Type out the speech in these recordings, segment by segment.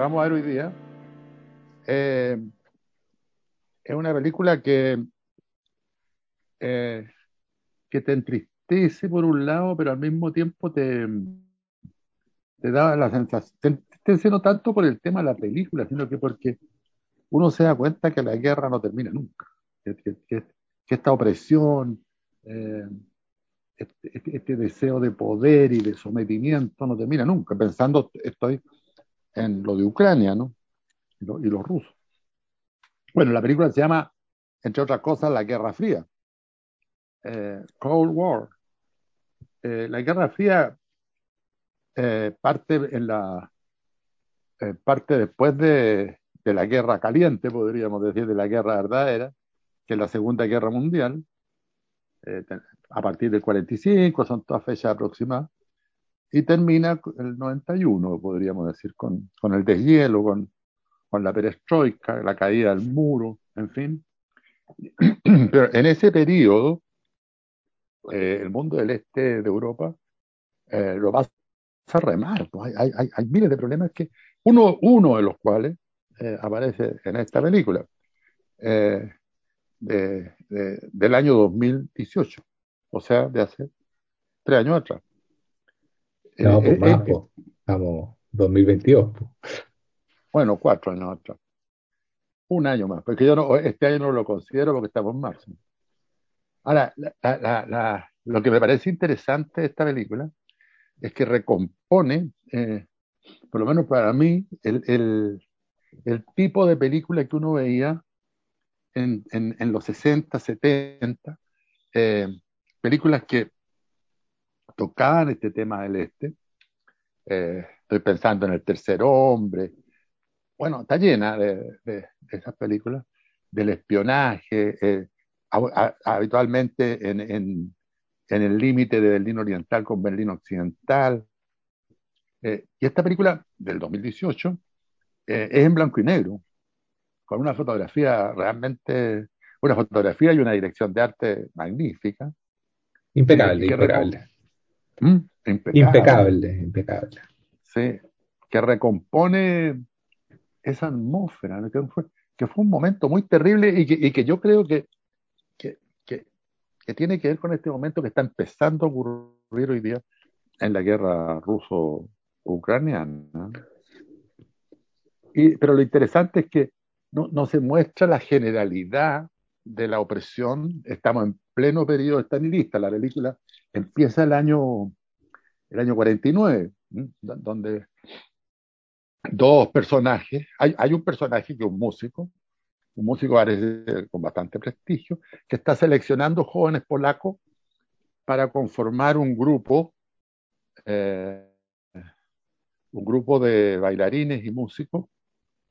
vamos a ver hoy día eh, es una película que, eh, que te entristece por un lado, pero al mismo tiempo te, te da la sensación, no tanto por el tema de la película, sino que porque uno se da cuenta que la guerra no termina nunca, que esta opresión, eh, este, este- este deseo de poder y de sometimiento no termina nunca. Pensando, estoy en lo de Ucrania, ¿no? Y, lo- y los rusos. Bueno, la película se llama, entre otras cosas, La Guerra Fría, eh, Cold War. Eh, la Guerra Fría eh, parte en la parte después de, de la Guerra Caliente, podríamos decir, de la Guerra Verdadera, que es la Segunda Guerra Mundial, a partir del 45, son todas fechas aproximadas, y termina el 91, podríamos decir, con, con el deshielo, con, con la perestroika, la caída del muro, en fin. Pero en ese periodo, eh, el mundo del este de Europa eh, lo pasa re mal. pues. Hay, hay, hay, miles de problemas que, uno, uno de los cuales eh, aparece en esta película, eh, de, de- del año 2018, o sea, de hace tres años atrás. Eh, No, pues eh, más, eh, pues. Estamos 2022, pues. bueno, cuatro años atrás. Un año más, porque yo no, este año no lo considero porque estamos en marzo. Ahora, la- la- la- la- lo que me parece interesante de esta película es que recompone, eh, por lo menos para mí, el, el- el tipo de película que uno veía en, en- en los 60, 70, eh, películas que tocaban este tema del este. Eh, estoy pensando en El Tercer Hombre. Bueno, está llena de, de- de esas películas, del espionaje, eh, a- a- habitualmente en, en- en el límite de Berlín Oriental con Berlín Occidental. Eh, y esta película del 2018 eh, es en blanco y negro, con una fotografía realmente, una fotografía y una dirección de arte magnífica, Impecable, impecable. ¿Mm? impecable, Impecable, impecable. sí, que recompone esa atmósfera, que fue, que fue un momento muy terrible y que, y que yo creo que, que, que- tiene que ver con este momento que está empezando a ocurrir hoy día en la guerra ruso-ucraniana. Y, pero lo interesante es que no, no se muestra la generalidad de la opresión. Estamos en pleno periodo estalinista. La película empieza el año, el año 49, ¿m? Do- donde dos personajes, hay, hay un personaje que es un músico, un músico con bastante prestigio, que está seleccionando jóvenes polacos para conformar un grupo, eh, un grupo de bailarines y músicos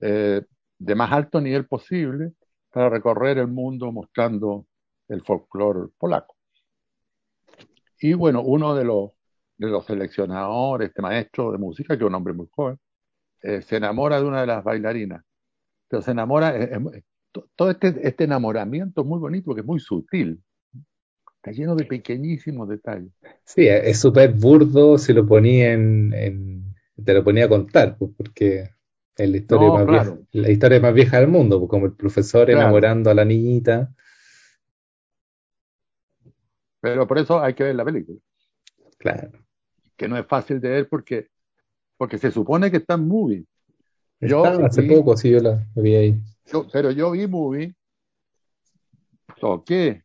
eh, de más alto nivel posible para recorrer el mundo mostrando el folclore polaco. Y bueno, uno de los, de los seleccionadores, este maestro de música, que es un hombre muy joven, eh, se enamora de una de las bailarinas. Pero se enamora, eh, eh, to- todo este, este enamoramiento es muy bonito porque es muy sutil. Está lleno de pequeñísimos detalles. Sí, es súper burdo si lo ponía en, en- te lo ponía a contar, pues, porque es la historia No, más vieja, la historia más vieja del mundo, pues, como el profesor claro. enamorando a la niñita. Pero por eso hay que ver la película, Claro. que no es fácil de ver porque, porque se supone que está en movie. Yo hace poco, sí, yo la vi ahí. yo- pero yo vi movie, toqué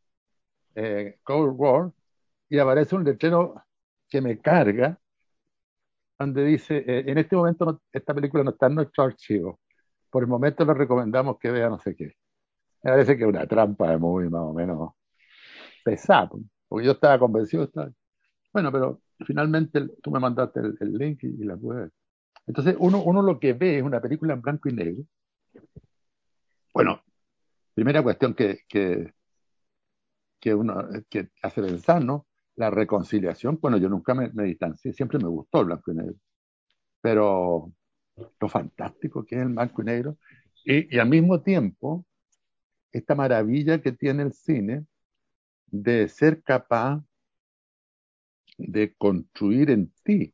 eh, Cold War y aparece un letrero que me carga, donde dice, eh, en este momento no- esta película no está en nuestro archivo. Por el momento les recomendamos que vea no sé qué. Me parece que es una trampa de movie más o menos pesada, porque yo estaba convencido. estaba- Bueno, pero finalmente tú me mandaste el, link y, la pude ver. Entonces uno, uno lo que ve es una película en blanco y negro. Bueno, primera cuestión que, que, que uno que hace pensar, ¿no? La reconciliación, bueno, yo nunca me, me distancié, siempre me gustó el blanco y negro, pero lo fantástico que es el blanco y negro y al mismo tiempo esta maravilla que tiene el cine de ser capaz de construir en ti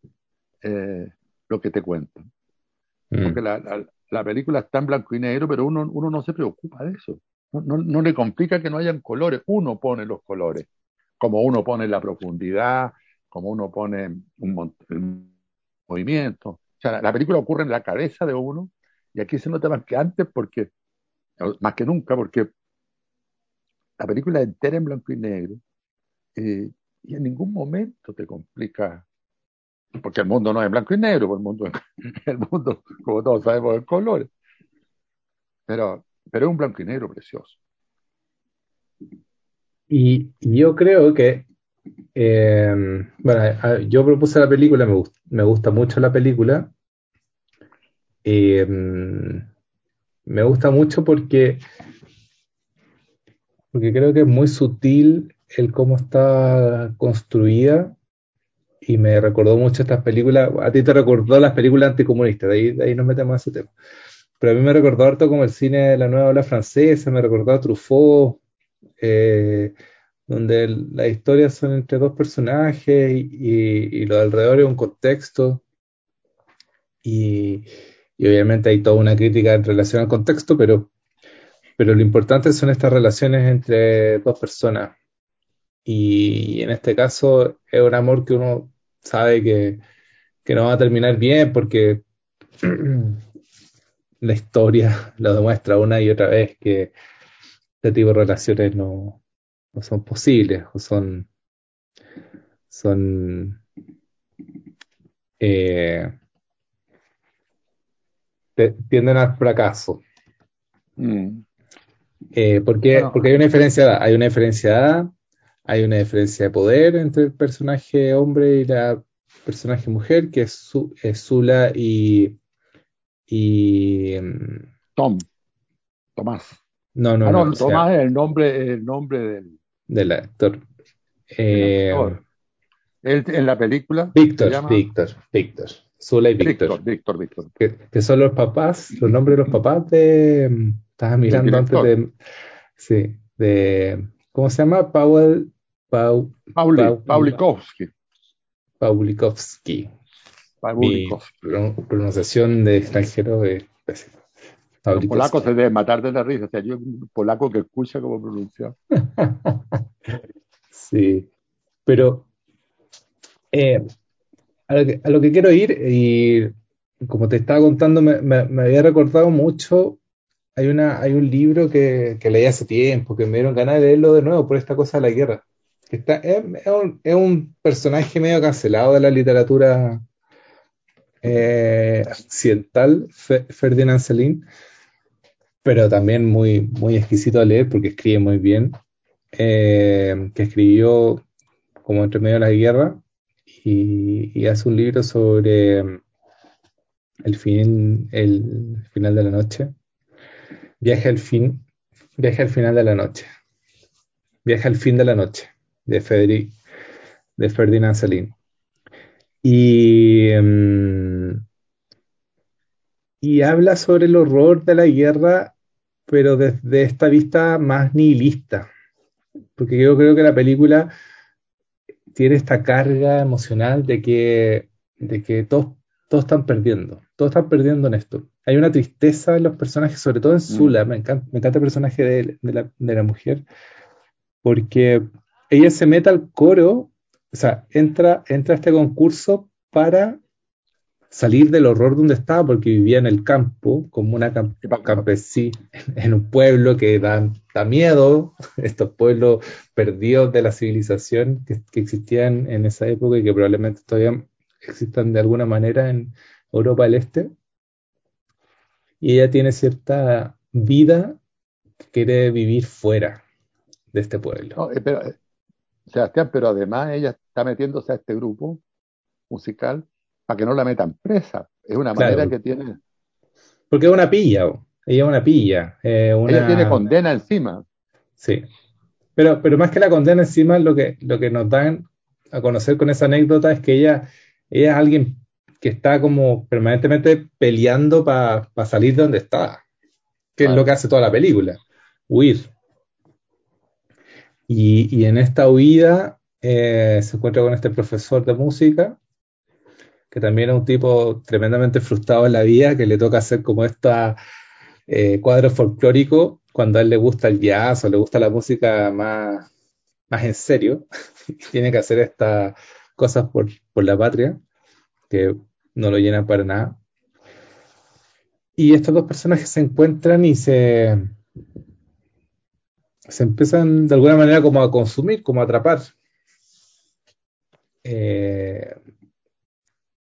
eh, lo que te cuentan. mm. porque la, la, la, película está en blanco y negro, pero uno, uno no se preocupa de eso. No, no, no, le complica que no hayan colores, uno pone los colores, como uno pone la profundidad, como uno pone un, un movimiento. O sea, la, la película ocurre en la cabeza de uno, y aquí se nota más que antes, porque, más que nunca, porque la película entera en blanco y negro, eh, y en ningún momento te complica, porque el mundo no es blanco y negro, el mundo, el mundo como todos sabemos, es colores. Pero, pero es un blanco y negro precioso. Y yo creo que, eh, bueno, yo propuse la película, me, gusta, me gusta mucho la película. Eh, me gusta mucho porque porque creo que es muy sutil el cómo está construida y me recordó mucho estas películas, a ti te recordó las películas anticomunistas, de ahí, de ahí nos metemos a ese tema. Pero a mí me recordó harto como el cine de la nueva ola francesa, me recordó a Truffaut, eh, donde las historias son entre dos personajes y, lo de alrededor es un contexto. Y obviamente hay toda una crítica en relación al contexto, pero pero lo importante son estas relaciones entre dos personas. Y, en este caso es un amor que uno sabe que, que no va a terminar bien porque la historia lo demuestra una y otra vez que este tipo de relaciones no, no son posibles o son, son eh, tienden al fracaso. Mm. Eh, porque, bueno, porque hay una diferencia, hay una diferencia hay una diferencia de poder entre el personaje hombre y la personaje mujer, que es, su, es Zula y, y Tom, Tomás. No, no, ah, no. no Tomás sea, es el nombre, el nombre del, del actor. Eh, actor. Él, en la película. Víctor. Víctor, Víctor. Zula y Víctor. Víctor, Víctor, Víctor. Que, que, son los papás, los nombres de los papás de, estaba mirando antes de. Sí, de. ¿Cómo se llama? Powell. Pau, Pauli, Pau, Paulikowski. Paulikowski. Paulikowski. Mi pronunciación de extranjero es pésima. Los polacos se deben matar de la risa. O sea, yo un polaco que escucha cómo pronuncia. sí, pero eh, a, lo que, a, lo que, quiero ir, y como te estaba contando, me, me, me había recordado mucho hay, una, hay un libro que, que, leí hace tiempo, que me dieron ganas de leerlo de nuevo por esta cosa de la guerra. Que está, es, es, un, es un, personaje medio cancelado de la literatura eh, occidental, Ferdinand Celine, pero también muy, muy exquisito a leer porque escribe muy bien, eh, que escribió como entre medio de la guerra y, y hace un libro sobre el, fin, el final de la noche Viaje al fin, viaje al final de la noche. Viaje al fin de la noche, de, Federic, de Ferdinand Celine. Y, um, y habla sobre el horror de la guerra, pero desde esta vista más nihilista. Porque yo creo que la película tiene esta carga emocional de que, de que todos, todos están perdiendo, todos están perdiendo en esto hay una tristeza en los personajes, sobre todo en Zula. Mm. Me, encanta, me, encanta, el personaje de, de, la, de, la, mujer, porque ella se mete al coro, o sea, entra, entra a este concurso para salir del horror donde estaba, porque vivía en el campo, como una camp campesina, en un pueblo que da, da, miedo, estos pueblos perdidos de la civilización que, que existían en esa época y que probablemente todavía existan de alguna manera en Europa del Este y ella tiene cierta vida que quiere vivir fuera de este pueblo. No, eh, pero, eh, Sebastián, pero además ella está metiéndose a este grupo musical para que no la metan presa. Es una Claro. manera que tiene. Porque es una pilla, ella es una pilla. eh, una- Ella tiene condena encima. Sí. Pero, pero más que la condena encima, lo que, lo que nos dan a conocer con esa anécdota es que ella, ella es alguien que está como permanentemente peleando para salir de donde está, que es lo que hace toda la película, huir. Y, y en esta huida eh, se encuentra con este profesor de música que también es un tipo tremendamente frustrado en la vida, que le toca hacer como esta eh, cuadro folclórico cuando a él le gusta el jazz o le gusta la música más, más en serio, tiene que hacer estas cosas por, por la patria, que no lo llenan para nada. Y estos dos personajes se encuentran y se, se empiezan de alguna manera como a consumir, como a atrapar. Eh,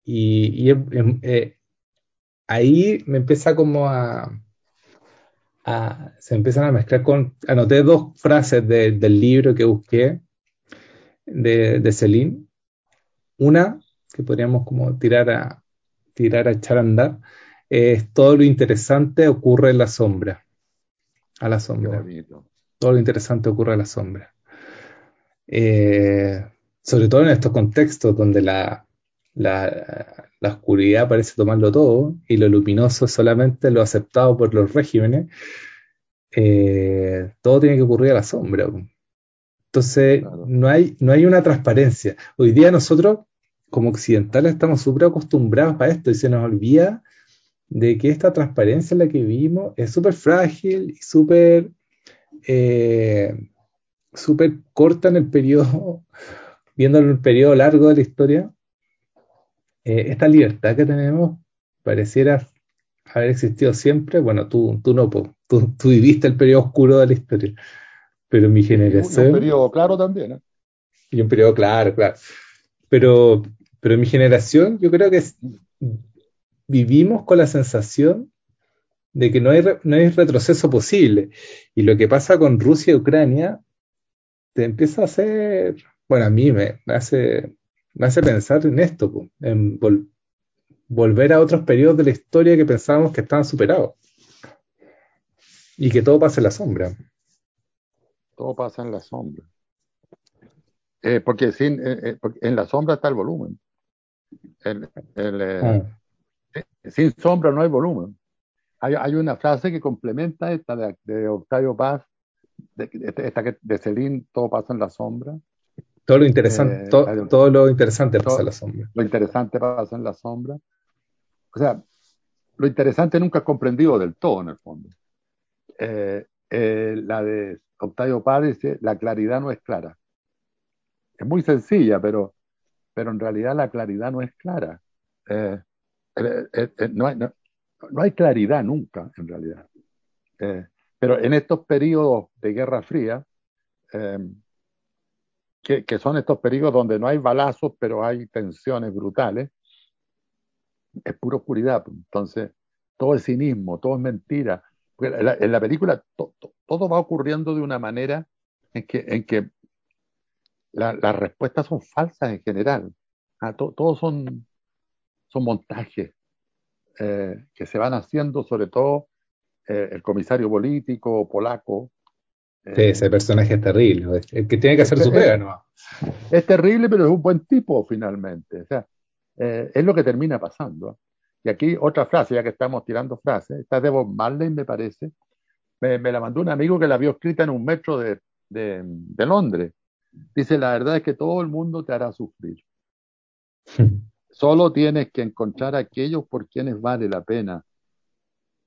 y, eh, ahí me empieza como a, se empiezan a mezclar con, anoté dos frases del libro que busqué de, de Celine. Una que podríamos como tirar a, tirar a echar a andar, es todo lo interesante ocurre en la sombra, a la sombra. Todo lo interesante ocurre a la sombra. Eh, sobre todo en estos contextos donde la, la, oscuridad parece tomarlo todo y lo luminoso es solamente lo aceptado por los regímenes, eh, todo tiene que ocurrir a la sombra. Entonces, no, hay, no hay una transparencia. Hoy día nosotros, como occidentales, estamos súper acostumbrados a esto y se nos olvida de que esta transparencia en la que vivimos es súper frágil y súper eh, súper corta en el periodo, viendo el periodo largo de la historia. Eh, esta libertad que tenemos pareciera haber existido siempre. Bueno, tú, tú no, tú, tú viviste el periodo oscuro de la historia, pero mi generación... Y un periodo claro también. ¿eh? Y un periodo claro, claro. Pero, pero mi generación, yo creo que vivimos con la sensación de que no hay, no hay retroceso posible. Y lo que pasa con Rusia y Ucrania te empieza a hacer, bueno, a mí me, hace, me hace pensar en esto, en volver a otros periodos de la historia que pensábamos que estaban superados. Y que todo pasa en la sombra. Todo pasa en la sombra. Eh, porque, sin, eh, eh, en la sombra está el volumen. El, ah. Sin sombra no hay volumen. Hay, hay, una frase que complementa esta de, Octavio Paz, de, esta que de Celine, todo pasa en la sombra. Todo lo interesante, eh, todo, lo interesante pasa en la sombra. Lo interesante pasa en la sombra. O sea, lo interesante nunca es comprendido del todo, en el fondo. Eh, eh, la de Octavio Paz dice, la claridad no es clara. Es muy sencilla, pero, pero en realidad la claridad no es clara. Eh, eh, eh, no, hay, no, hay, claridad nunca, en realidad. pero en estos periodos de Guerra Fría, que, que, son estos periodos donde no hay balazos, pero hay tensiones brutales, es pura oscuridad. Entonces, todo es cinismo, todo es mentira. En la, película todo va ocurriendo de una manera en que, en que las respuestas son falsas en general. Ah, todos son son montajes eh, que se van haciendo, sobre todo eh, el comisario político polaco. sí, ese personaje es terrible, el que tiene que hacer su pega, ¿no? Es terrible, pero es un buen tipo finalmente. O sea, eh, es lo que termina pasando. Y aquí otra frase, ya que estamos tirando frases, esta de Bob Marley, me parece. Me, la mandó un amigo que la vio escrita en un metro de, de, de Londres. Dice, la verdad es que todo el mundo te hará sufrir. Solo tienes que encontrar a aquellos por quienes vale la pena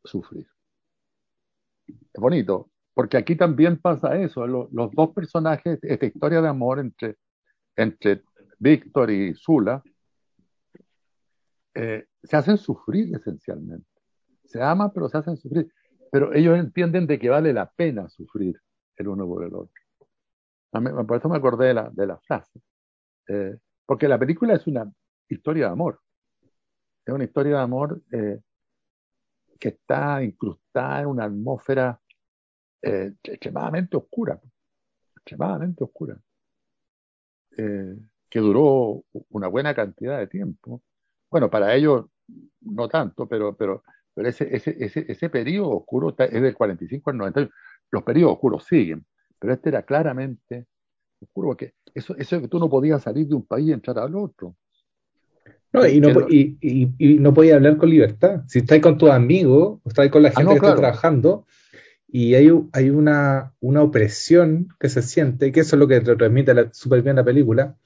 sufrir. Es bonito, porque aquí también pasa eso. Los, dos personajes, esta historia de amor entre, entre Víctor y Zula, eh, se hacen sufrir esencialmente. Se aman, pero se hacen sufrir. Pero ellos entienden de que vale la pena sufrir el uno por el otro. Por eso me acordé de la, de la frase. Eh, porque la película es una historia de amor. Es una historia de amor eh, que está incrustada en una atmósfera eh, extremadamente oscura, extremadamente oscura, que duró una buena cantidad de tiempo. Bueno, para ellos no tanto, pero, pero, pero ese, ese, ese, ese periodo oscuro es del 45 al 90. Los periodos oscuros siguen, pero este era claramente oscuro, porque eso, eso que tú no podías salir de un país y entrar al otro. No, y, no, y, y, no podía hablar con libertad. Si estáis con tus amigos, estáis con la ah, gente que está trabajando, y hay, hay una, una, opresión que se siente, que eso es lo que transmite súper bien la película,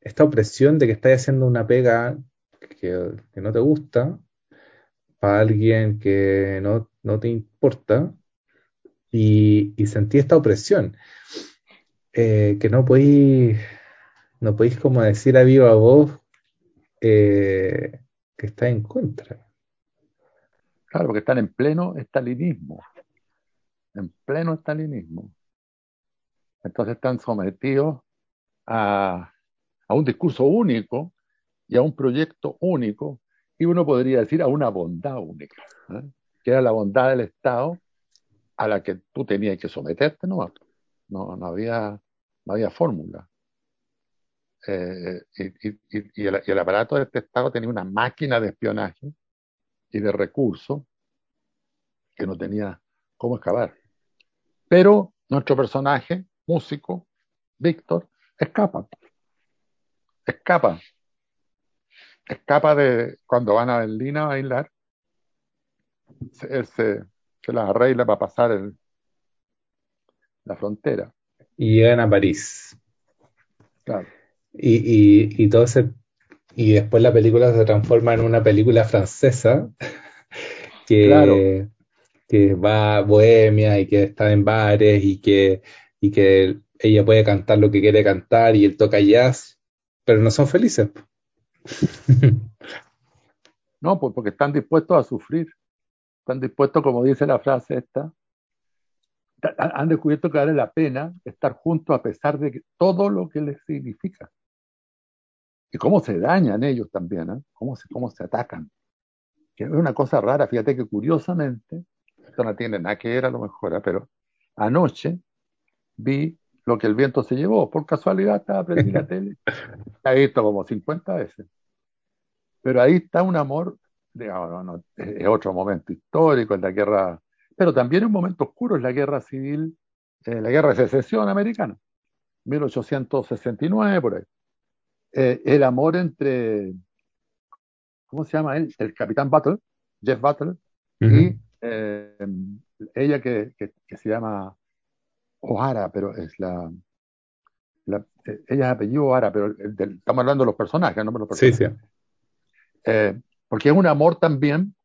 esta opresión de que estáis haciendo una pega que, que no te gusta, para alguien que no, no te importa, y, sentí esta opresión, eh, que no podéis, no podéis como decir a viva voz eh, que está en contra. Claro, porque están en pleno estalinismo, en pleno estalinismo. Entonces están sometidos a, a un discurso único y a un proyecto único, y uno podría decir a una bondad única, ¿eh? que era la bondad del Estado a la que tú tenías que someterte, no, no, no había, fórmula. Eh, y, y, el, aparato de este Estado tenía una máquina de espionaje y de recursos que no tenía cómo excavar. Pero nuestro personaje, músico, Víctor, escapa. Escapa. Escapa de cuando van a Berlín a bailar. Él se, se las arregla para pasar el, la frontera. Y llegan a París. Claro. Y, y, y, todo ese, y después la película se transforma en una película francesa que, Claro. que va a Bohemia y que está en bares y que, y que ella puede cantar lo que quiere cantar y él toca jazz, pero no son felices. No, pues porque están dispuestos a sufrir. Están dispuestos, como dice la frase esta, han descubierto que vale la pena estar juntos a pesar de que- todo lo que les significa. Y cómo se dañan ellos también, ¿eh? Cómo se, cómo se atacan. Que es una cosa rara, fíjate que curiosamente, esto no tiene nada que ver a lo mejor, ¿eh? pero anoche vi lo que el viento se llevó. Por casualidad estaba prendí la tele. La he visto como 50 veces. Pero ahí está un amor, digamos, no, no, es otro momento histórico, es la guerra, pero también un momento oscuro, es la guerra civil, eh, la guerra de secesión americana, 1869, por ahí. Eh, el amor entre, ¿cómo se llama él? El capitán Butler, Jeff Butler, y eh, ella que, que, que se llama O'Hara, pero es la, la- eh, ella es apellido O'Hara, pero del- estamos hablando de los personajes, no de los Sí, personajes. sí. Eh, porque es un amor también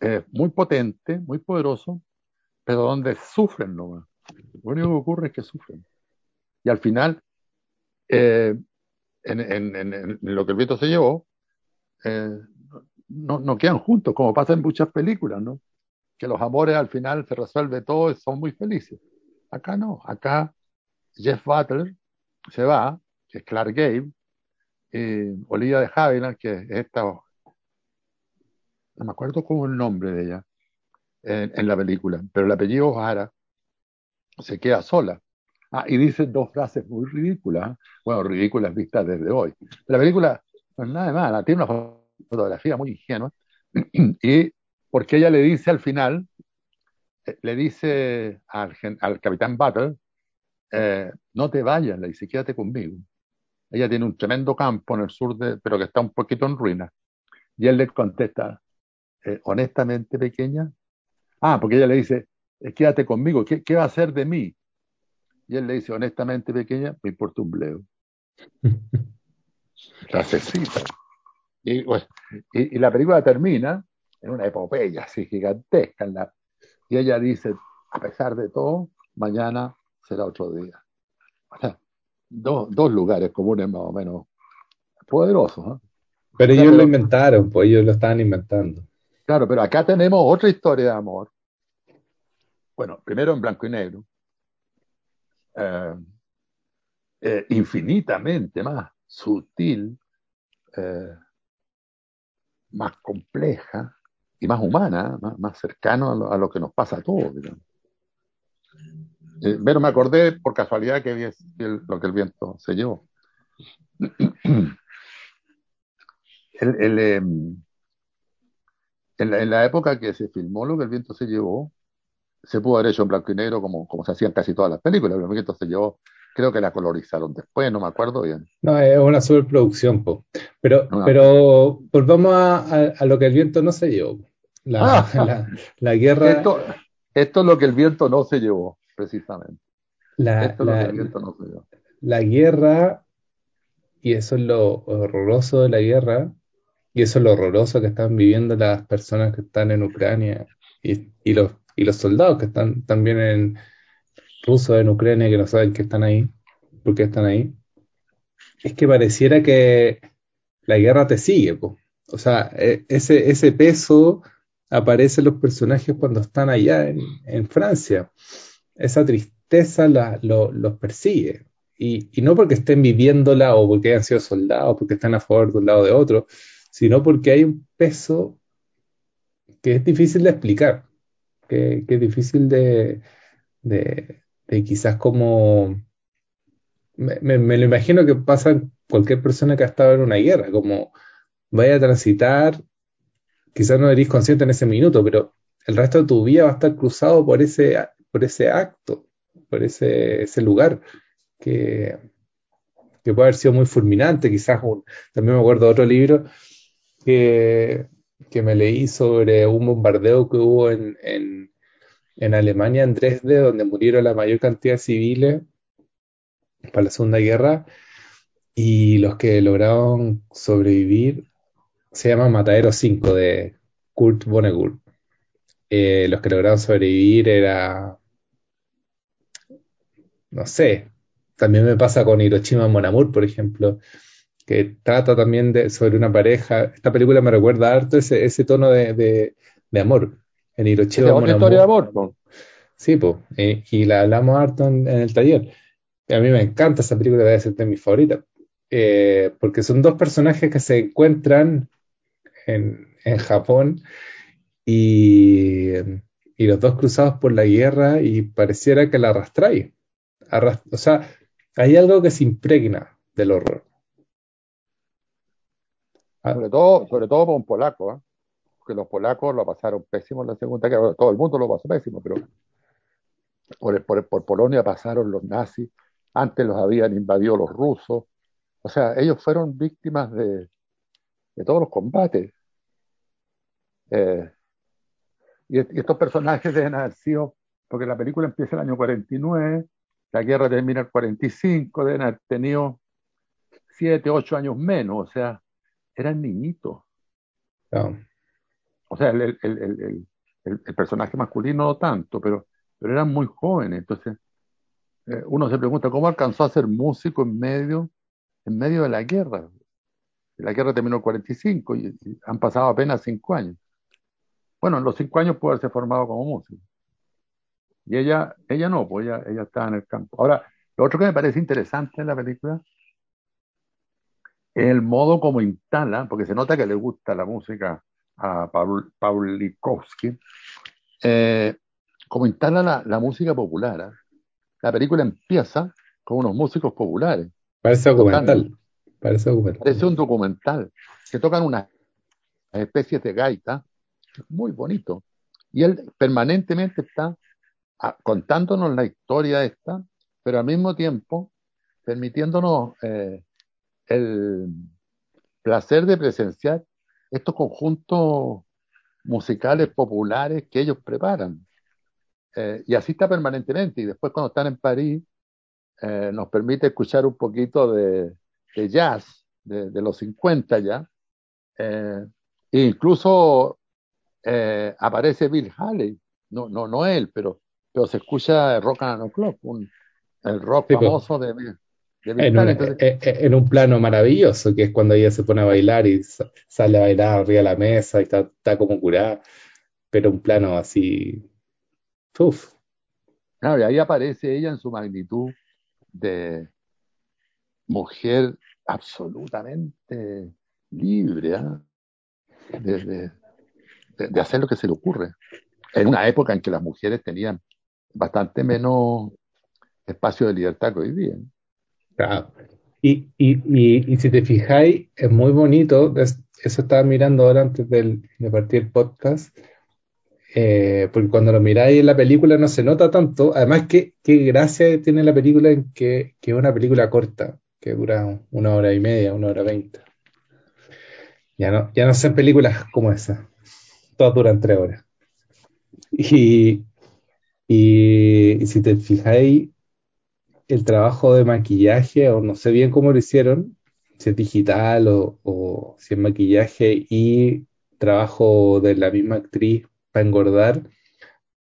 eh, muy potente, muy poderoso, pero donde sufren nomás. Lo único que ocurre es que sufren. Y al final, eh, en, lo que el viento se llevó, eh, no, no quedan juntos, como pasa en muchas películas, ¿no? Que los amores al final se resuelve todo y son muy felices. Acá no, acá Jeff Butler se va, que es Clark Gable, y Olivia de Havilland, que es esta, no me acuerdo cómo el nombre de ella en, la película, pero el apellido O'Hara se queda sola. Ah, y dice dos frases muy ridículas, ¿eh? bueno, ridículas vistas desde hoy. La película no es nada de mala, tiene una fotografía muy ingenua, y porque ella le dice al final, eh, le dice al, al capitán Butler, eh, no te vayas, le dice, quédate conmigo. Ella tiene un tremendo campo en el sur, de, pero que está un poquito en ruinas. Y él le contesta, eh, honestamente, pequeña, ah, porque ella le dice, eh, quédate conmigo, ¿qué, qué va a hacer de mí? Y él le dice, honestamente, pequeña, me importa un bleo. Y, pues, y, y la película termina en una epopeya así gigantesca. en la- y ella dice, a pesar de todo, mañana será otro día. O sea, dos, dos lugares comunes más o menos poderosos. Pero O sea, ellos lo inventaron, pues ellos lo estaban inventando. Claro, pero acá tenemos otra historia de amor. Bueno, primero en blanco y negro. Eh, eh, infinitamente más sutil, eh, más compleja y más humana, más, más cercano a lo, que nos pasa a todos. Eh, pero me acordé por casualidad que vi lo que el viento se llevó. El- eh, en, la, en la época que se filmó lo que el viento se llevó, se pudo haber hecho en blanco y negro como, como se hacían casi todas las películas. pero El viento se llevó, creo que la colorizaron después, no me acuerdo bien. No, es una superproducción, po. Pero, pero volvamos a, a- a lo que el viento no se llevó. La, Ah. la, la guerra, Esto, esto es lo que el viento no se llevó, precisamente. la, Esto es lo que el viento no se llevó. la guerra, y eso es lo horroroso de la guerra, Y eso es lo horroroso que están viviendo las personas que están en Ucrania y, los, soldados que están también en rusos en Ucrania que no saben que están ahí, por qué están ahí. Es que pareciera que la guerra te sigue. O sea, e- ese, ese peso aparece en los personajes cuando están allá en, en Francia. Esa tristeza lo- los persigue. Y, y no porque estén viviéndola o porque hayan sido soldados, porque están a favor de un lado o de otro, sino porque hay un peso que es difícil de explicar, que, es difícil de, de, quizás como... Me, me- lo imagino que pasa cualquier persona que ha estado en una guerra, como vaya a transitar quizás no eres consciente en ese minuto, pero el resto de tu vida va a estar cruzado por ese, por ese acto, por ese, ese lugar que, que puede haber sido muy fulminante. Quizás un- también me acuerdo de otro libro que, que me leí sobre un bombardeo que hubo en, en, en Alemania, en Dresde, donde murieron la mayor cantidad de civiles para la Segunda Guerra, y los que lograron sobrevivir se llama Matadero 5 de Kurt Vonnegut. Eh, los que lograron sobrevivir era, no sé, también me pasa con Hiroshima Mon Amour, por ejemplo, que trata también de, sobre una pareja. Esta película me recuerda harto ese, ese tono de, de, de amor. En Hiroshima otra historia de amor, po. sí, pues, y la hablamos harto en, en el taller. Y a mí me encanta esa película, debe ser de mis favoritas, Eh, porque son dos personajes que se encuentran en, en Japón y, y los dos cruzados por la guerra y pareciera que la arrastráis. Arras- o sea, hay algo que se impregna del horror. Ah, Sobre todo, sobre todo por un polaco, ¿eh? Porque los polacos lo pasaron pésimo en la Segunda Guerra. Todo el mundo lo pasó pésimo, pero por, por, por Polonia pasaron los nazis. Antes los habían invadido los rusos. O sea, ellos fueron víctimas de, de todos los combates. Eh, y, y estos personajes deben haber sido, porque la película empieza el año 49, la guerra termina el 45, deben haber tenido 7, 8 años menos, o sea, eran niñitos. no. O sea, el, el, el, el, el- el personaje masculino no tanto, pero, pero eran muy jóvenes. Entonces, eh, uno se pregunta, ¿cómo alcanzó a ser músico en medio, en medio de la guerra? La guerra terminó en el 45 y, y han pasado apenas 5 años. Bueno, en los 5 años puede haberse formado como músico. Y ella, ella no, pues ella, ella estaba en el campo. Ahora, lo otro que me parece interesante en la película el modo como instala, porque se nota que le gusta la música a Paul, Paulikowski, eh, como instala la, la música popular. ¿ah? La película empieza con unos músicos populares Parece tocando. documental. Parece documental. Parece un documental. Que tocan unas especies de gaita, muy bonito. Y él permanentemente está ah, contándonos la historia esta, pero al mismo tiempo permitiéndonos eh, el placer de presenciar estos conjuntos musicales populares que ellos preparan. Eh, y así está permanentemente. Y después cuando están en París, eh, nos permite escuchar un poquito de, de jazz de, de, los 50 ya. Eh, e incluso eh, aparece Bill Haley, no, no, no él, pero, pero se escucha Rock and Roll Club, un, el rock Sí, pues, famoso de, de Bill en, Haley. un, Entonces, eh, eh, en un plano maravilloso, que es cuando ella se pone a bailar y sa- sale a bailar arriba de la mesa y está, está como curada, pero un plano así, uf, claro, y ahí aparece ella en su magnitud de mujer absolutamente libre, ¿ah? de, de- de- de hacer lo que se le ocurre. En una época en que las mujeres tenían bastante menos espacio de libertad que hoy día. ¿no? Claro. Y, y, y, y si te fijáis, es muy bonito, es- eso estaba mirando ahora antes del- de partir el podcast, eh, porque cuando lo miráis en la película no se nota tanto, además que qué gracia tiene la película en que, que es una película corta, que dura una hora y media, una hora veinte. Ya no, ya no son películas como esa, todas duran tres horas. Y, y, y si te fijáis, el trabajo de maquillaje, o no sé bien cómo lo hicieron, si es digital o, o si es maquillaje y trabajo de la misma actriz para engordar,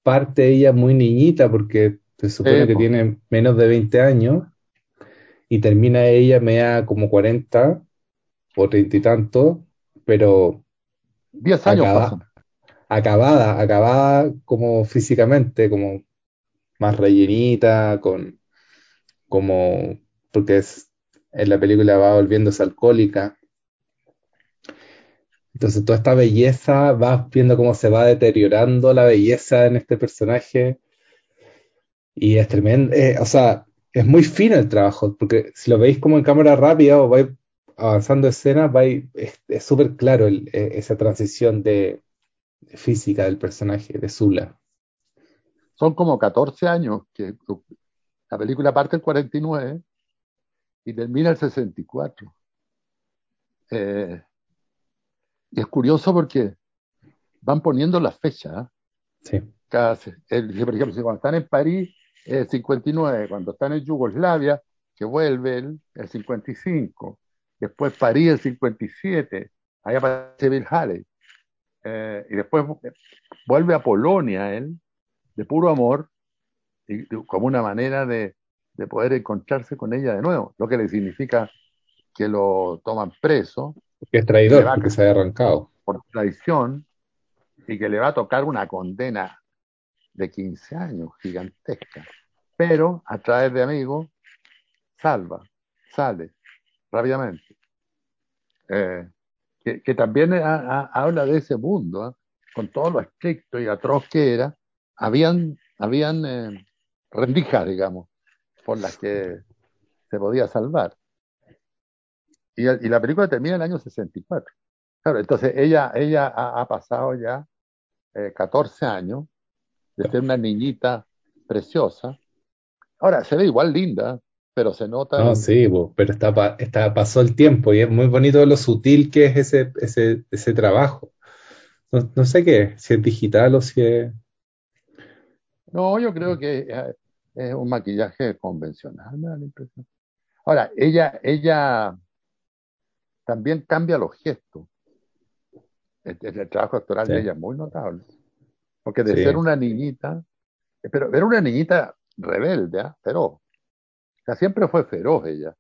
parte ella muy niñita porque se supone que tiene menos de 20 años y termina ella media como 40 o 30 y tanto, pero 10 años acaba, acabada, acabada como físicamente, como más rellenita, con como porque es, en la película va volviéndose alcohólica. Entonces toda esta belleza, vas viendo cómo se va deteriorando la belleza en este personaje y es tremendo, eh, o sea, es muy fino el trabajo, porque si lo veis como en cámara rápida o vais avanzando escenas, vais, es súper claro eh, esa transición de física del personaje, de Zula. Son como 14 años que la película parte el 49 y termina el 64. Eh, y es curioso porque van poniendo las fechas. ¿eh? Sí, Cada, el- por ejemplo, cuando están en París, el 59, cuando están en Yugoslavia, que vuelve el, el 55, después París el 57, ahí aparece Bill Haley, eh, y después vuelve a Polonia él, de puro amor, y, como una manera de, de poder encontrarse con ella de nuevo, lo que le significa que lo toman preso, es que le traidor, va porque se había arrancado. por traición y que le va a tocar una condena de 15 años gigantesca. Pero a través de amigos, salva, sale rápidamente. Eh, que, que, también a, a, habla de ese mundo, ¿eh? con todo lo estricto y atroz que era, habían, habían eh, rendijas, digamos, por las que se podía salvar. Y, y, la película termina en el año 64. Claro, entonces ella, ella ha, ha pasado ya eh, 14 años de ser una niñita preciosa. Ahora, se ve igual linda, pero se nota No, sí, pero está, está, pasó el tiempo y es muy bonito lo sutil que es ese, ese, ese trabajo. No, no sé qué, si es digital o si es... No, yo creo que es, un maquillaje convencional, me da la impresión. Ahora, ella, ella también cambia los gestos. El, el trabajo actoral Sí, de ella es muy notable. Porque de ser una niñita, pero era una niñita rebelde, ¿eh? feroz. O sea, siempre fue feroz ella.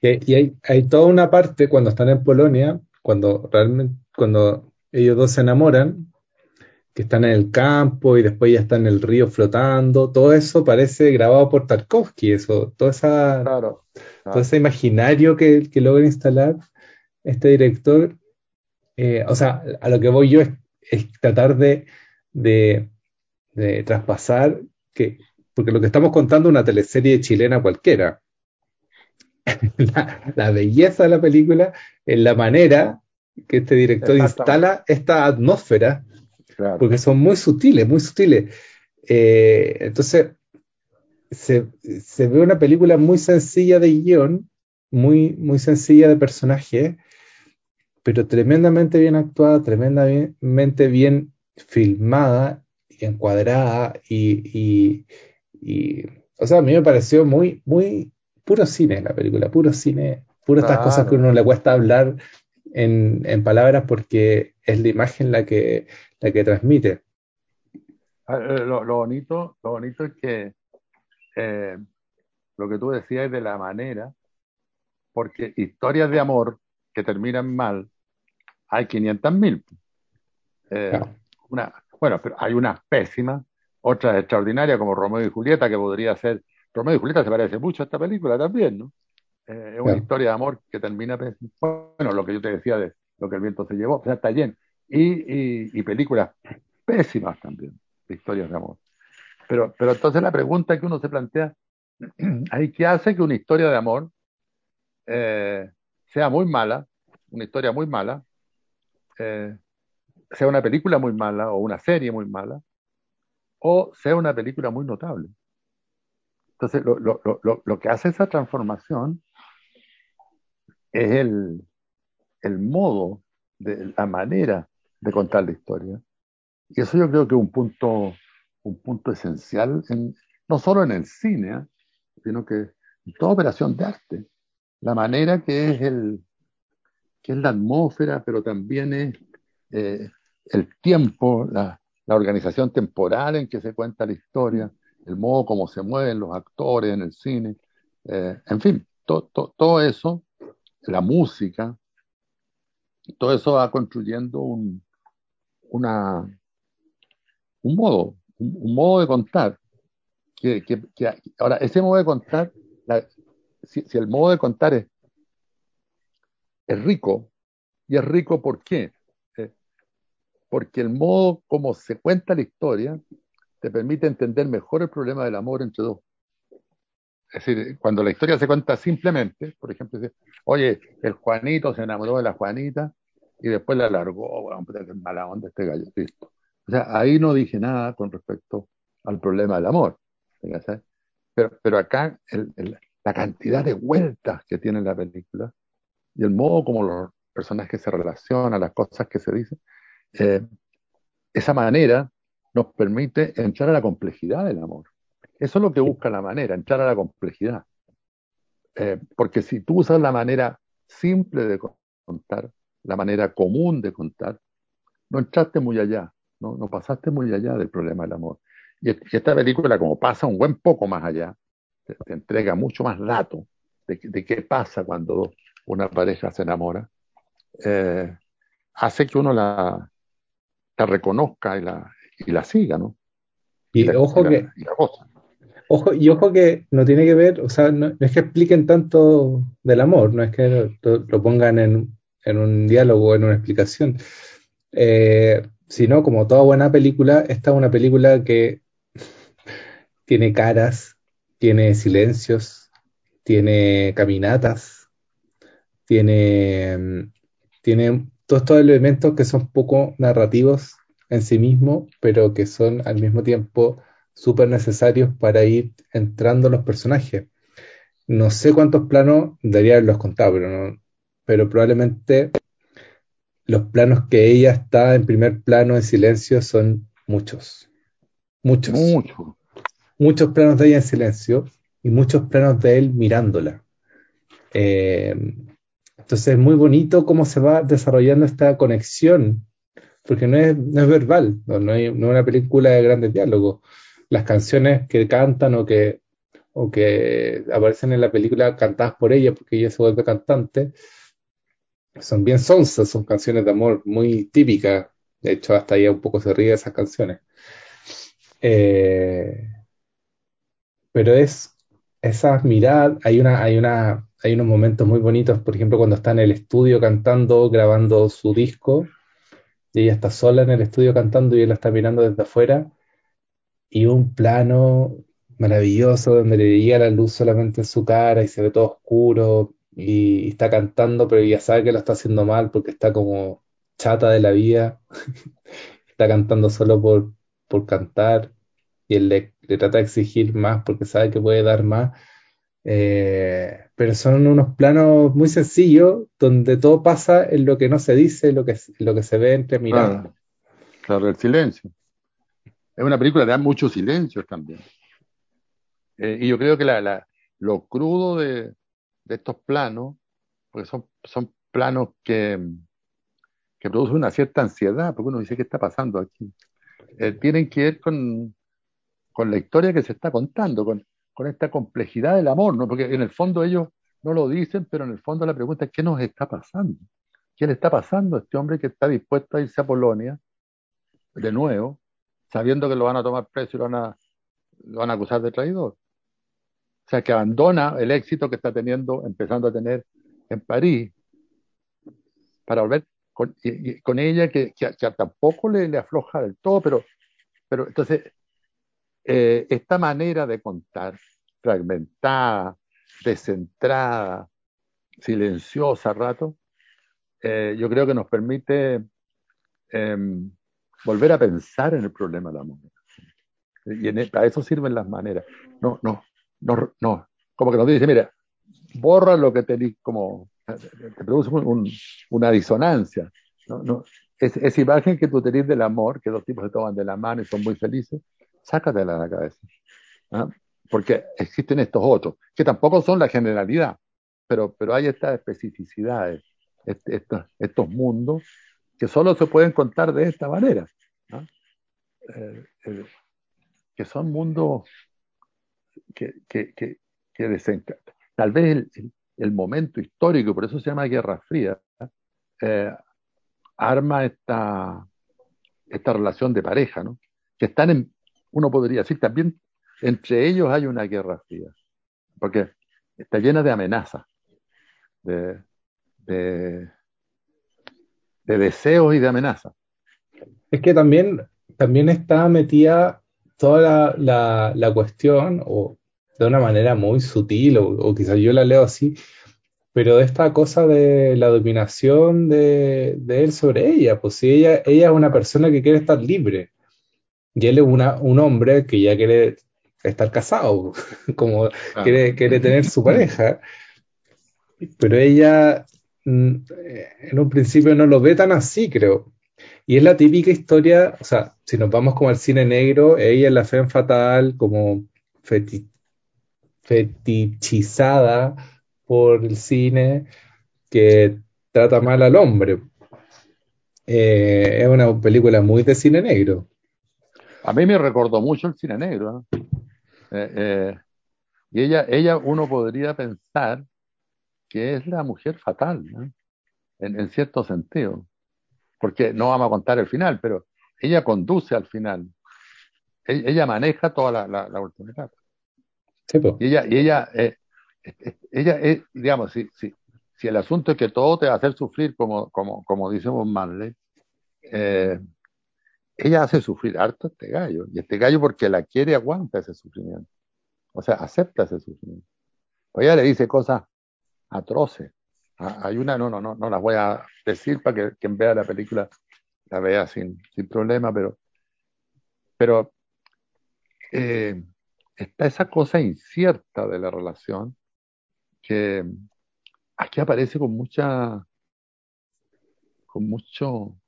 Y, y hay, hay toda una parte cuando están en Polonia, cuando realmente, cuando ellos dos se enamoran, que están en el campo y después ya están en el río flotando, todo eso parece grabado por Tarkovsky, eso, toda esa, Claro, todo ese imaginario que, que logra instalar este director, eh, o sea, a lo que voy yo es, es tratar de, de, de traspasar que, porque lo que estamos contando es una teleserie chilena cualquiera. La, la belleza de la película es la manera que este director instala esta atmósfera, claro. porque son muy sutiles, muy sutiles. Eh, entonces, se, se ve una película muy sencilla de guion, muy, muy sencilla de personaje, pero tremendamente bien actuada, tremendamente bien filmada y encuadrada y, y, y, o sea, a mí me pareció muy, muy puro cine la película, puro cine, puro estas cosas que a uno le cuesta hablar en, en palabras porque es la imagen la que, la que transmite. Ah, eh, Lo, lo bonito, lo bonito es que eh, lo que tú decías es de la manera, porque historias de amor que terminan mal, hay 500.000. Eh, Claro, una, bueno, pero hay unas pésimas, otras extraordinarias como Romeo y Julieta, que podría ser. Romeo y Julieta se parece mucho a esta película también, ¿no? Eh, es una claro. historia de amor que termina. Bueno, lo que yo te decía de lo que el viento se llevó, o sea, está lleno. Y, películas pésimas también, de historias de amor. Pero, pero entonces la pregunta que uno se plantea, ¿ahí qué hace que una historia de amor eh, sea muy mala, una historia muy mala, eh, sea una película muy mala o una serie muy mala, o sea una película muy notable? Entonces, lo, lo, lo, lo que hace esa transformación es el, el modo, de, la manera de contar la historia. Y eso yo creo que es un punto, un punto esencial, en, no solo en el cine, ¿eh? sino que toda operación de arte. La manera que es, el, que es la atmósfera, pero también es eh, el tiempo, la, la organización temporal en que se cuenta la historia, el modo como se mueven los actores en el cine, eh, en fin, todo eso, la música, todo eso va construyendo un, una, un modo, un, modo de contar. Que, ahora, ese modo de contar, si, el modo de contar es, es rico, y es rico ¿por qué? Eh, porque el modo como se cuenta la historia te permite entender mejor el problema del amor entre dos. Es decir, cuando la historia se cuenta simplemente, por ejemplo, oye, el Juanito se enamoró de la Juanita y después la largó, bueno, qué mala onda este gallo, listo. O sea, ahí no dije nada con respecto al problema del amor. Pero, pero acá la cantidad de vueltas que tiene la película y el modo como los personajes se relacionan, las cosas que se dicen, eh, esa manera nos permite entrar a la complejidad del amor. Eso es lo que busca la manera, entrar a la complejidad. Eh, porque si tú usas la manera simple de contar, la manera común de contar, no entraste muy allá, no, no pasaste muy allá del problema del amor. Y, esta película, como pasa un buen poco más allá, te, entrega mucho más datos de, qué pasa cuando una pareja se enamora, eh, hace que uno la, la reconozca y la, y la siga, ¿no? Y, ojo que... ojo, y ojo que no tiene que ver, o sea, no, es que expliquen tanto del amor, no es que lo, pongan en, en, un diálogo, en una explicación, eh, sino como toda buena película, esta es una película que tiene caras, tiene silencios, tiene caminatas, tiene, tiene todos estos elementos que son poco narrativos en sí mismo, pero que son al mismo tiempo súper necesarios para ir entrando los personajes. No sé cuántos planos debería haberlos contado, pero, no, pero probablemente los planos que ella está en primer plano en silencio son muchos. Muchos. Muchos planos de ella en silencio y muchos planos de él mirándola. Eh, entonces es muy bonito cómo se va desarrollando esta conexión porque no es, no es verbal, no, no, es una película de grandes diálogos. Las canciones que cantan o que, o que aparecen en la película cantadas por ella, porque ella se vuelve cantante, son bien sonsas, son canciones de amor muy típicas. De hecho, hasta ella un poco se ríe de esas canciones. Eh, pero es esas miradas, hay una, hay una, hay unos momentos muy bonitos, por ejemplo, cuando está en el estudio cantando, grabando su disco, y ella está sola en el estudio cantando y él la está mirando desde afuera y un plano maravilloso donde le llega la luz solamente en su cara y se ve todo oscuro y, está cantando pero ya sabe que lo está haciendo mal porque está como chata de la vida está cantando solo por, por cantar y él le, trata de exigir más porque sabe que puede dar más eh, pero son unos planos muy sencillos donde todo pasa en lo que no se dice, lo que, lo que se ve entre miradas. Claro, el silencio. Es una película que da muchos silencios también. Eh, y yo creo que la, lo crudo de, estos planos, porque son, son planos que, que producen una cierta ansiedad, porque uno dice, ¿qué está pasando aquí? Eh, tienen que ver con, con la historia que se está contando, con, con esta complejidad del amor, ¿no? Porque en el fondo ellos no lo dicen, pero en el fondo la pregunta es ¿qué nos está pasando? ¿Qué le está pasando a este hombre que está dispuesto a irse a Polonia de nuevo, sabiendo que lo van a tomar preso y lo van a, lo van a acusar de traidor? O sea, que abandona el éxito que está teniendo, empezando a tener en París, para volver con, con ella, que, tampoco le, afloja del todo, pero, pero entonces, eh, esta manera de contar fragmentada, descentrada, silenciosa a rato, eh, yo creo que nos permite em, volver a pensar en el problema del amor. Y en, para eso sirven las maneras. No, no, no, no. Como que nos dice, mira, borra lo que te como te produce una disonancia. ¿no? No, es, esa imagen que tú tenés del amor, que dos tipos se toman de la mano y son muy felices, sácatela de la cabeza. porque existen estos otros, que tampoco son la generalidad, pero, pero hay estas especificidades, estos, estos mundos que solo se pueden contar de esta manera, eh, eh, que son mundos que, que, que Tal vez el, momento histórico, por eso se llama Guerra Fría, eh, arma esta, esta relación de pareja, ¿no? que están en, uno podría decir, también entre ellos hay una guerra fría, porque está llena de amenazas, de, de, deseos y de amenazas. Es que también, también está metida toda la, la, cuestión, o de una manera muy sutil, o, o quizás yo la leo así, pero de esta cosa de la dominación de, de, él sobre ella, pues si ella, ella es una persona que quiere estar libre, y él es una, un hombre que ya quiere estar casado, como ah. quiere, quiere tener su pareja, pero ella mm, en un principio no lo ve tan así, creo. Y es la típica historia, o sea, si nos vamos como al cine negro, ella es la fe fatal, como fetichizada por el cine, que trata mal al hombre. Eh, es una película muy de cine negro. A mí me recordó mucho el cine negro. ¿eh? Eh, y ella, ella, uno podría pensar que es la mujer fatal, en, en, cierto sentido. Porque no vamos a contar el final, pero ella conduce al final. E, ella, maneja toda la, la, la última etapa. y ella, y ella, ella es, digamos, si, si, si, el asunto es que todo te va a hacer sufrir, como, como, como dice Marley, eh, ella hace sufrir harto a este gallo. Y este gallo, porque la quiere, aguanta ese sufrimiento. O sea, acepta ese sufrimiento. Pues ella le dice cosas atroces. Ah, hay una, no, no, no, no las voy a decir para que quien vea la película la vea sin, sin problema, pero, pero eh, está esa cosa incierta de la relación que aquí aparece con mucha, con mucho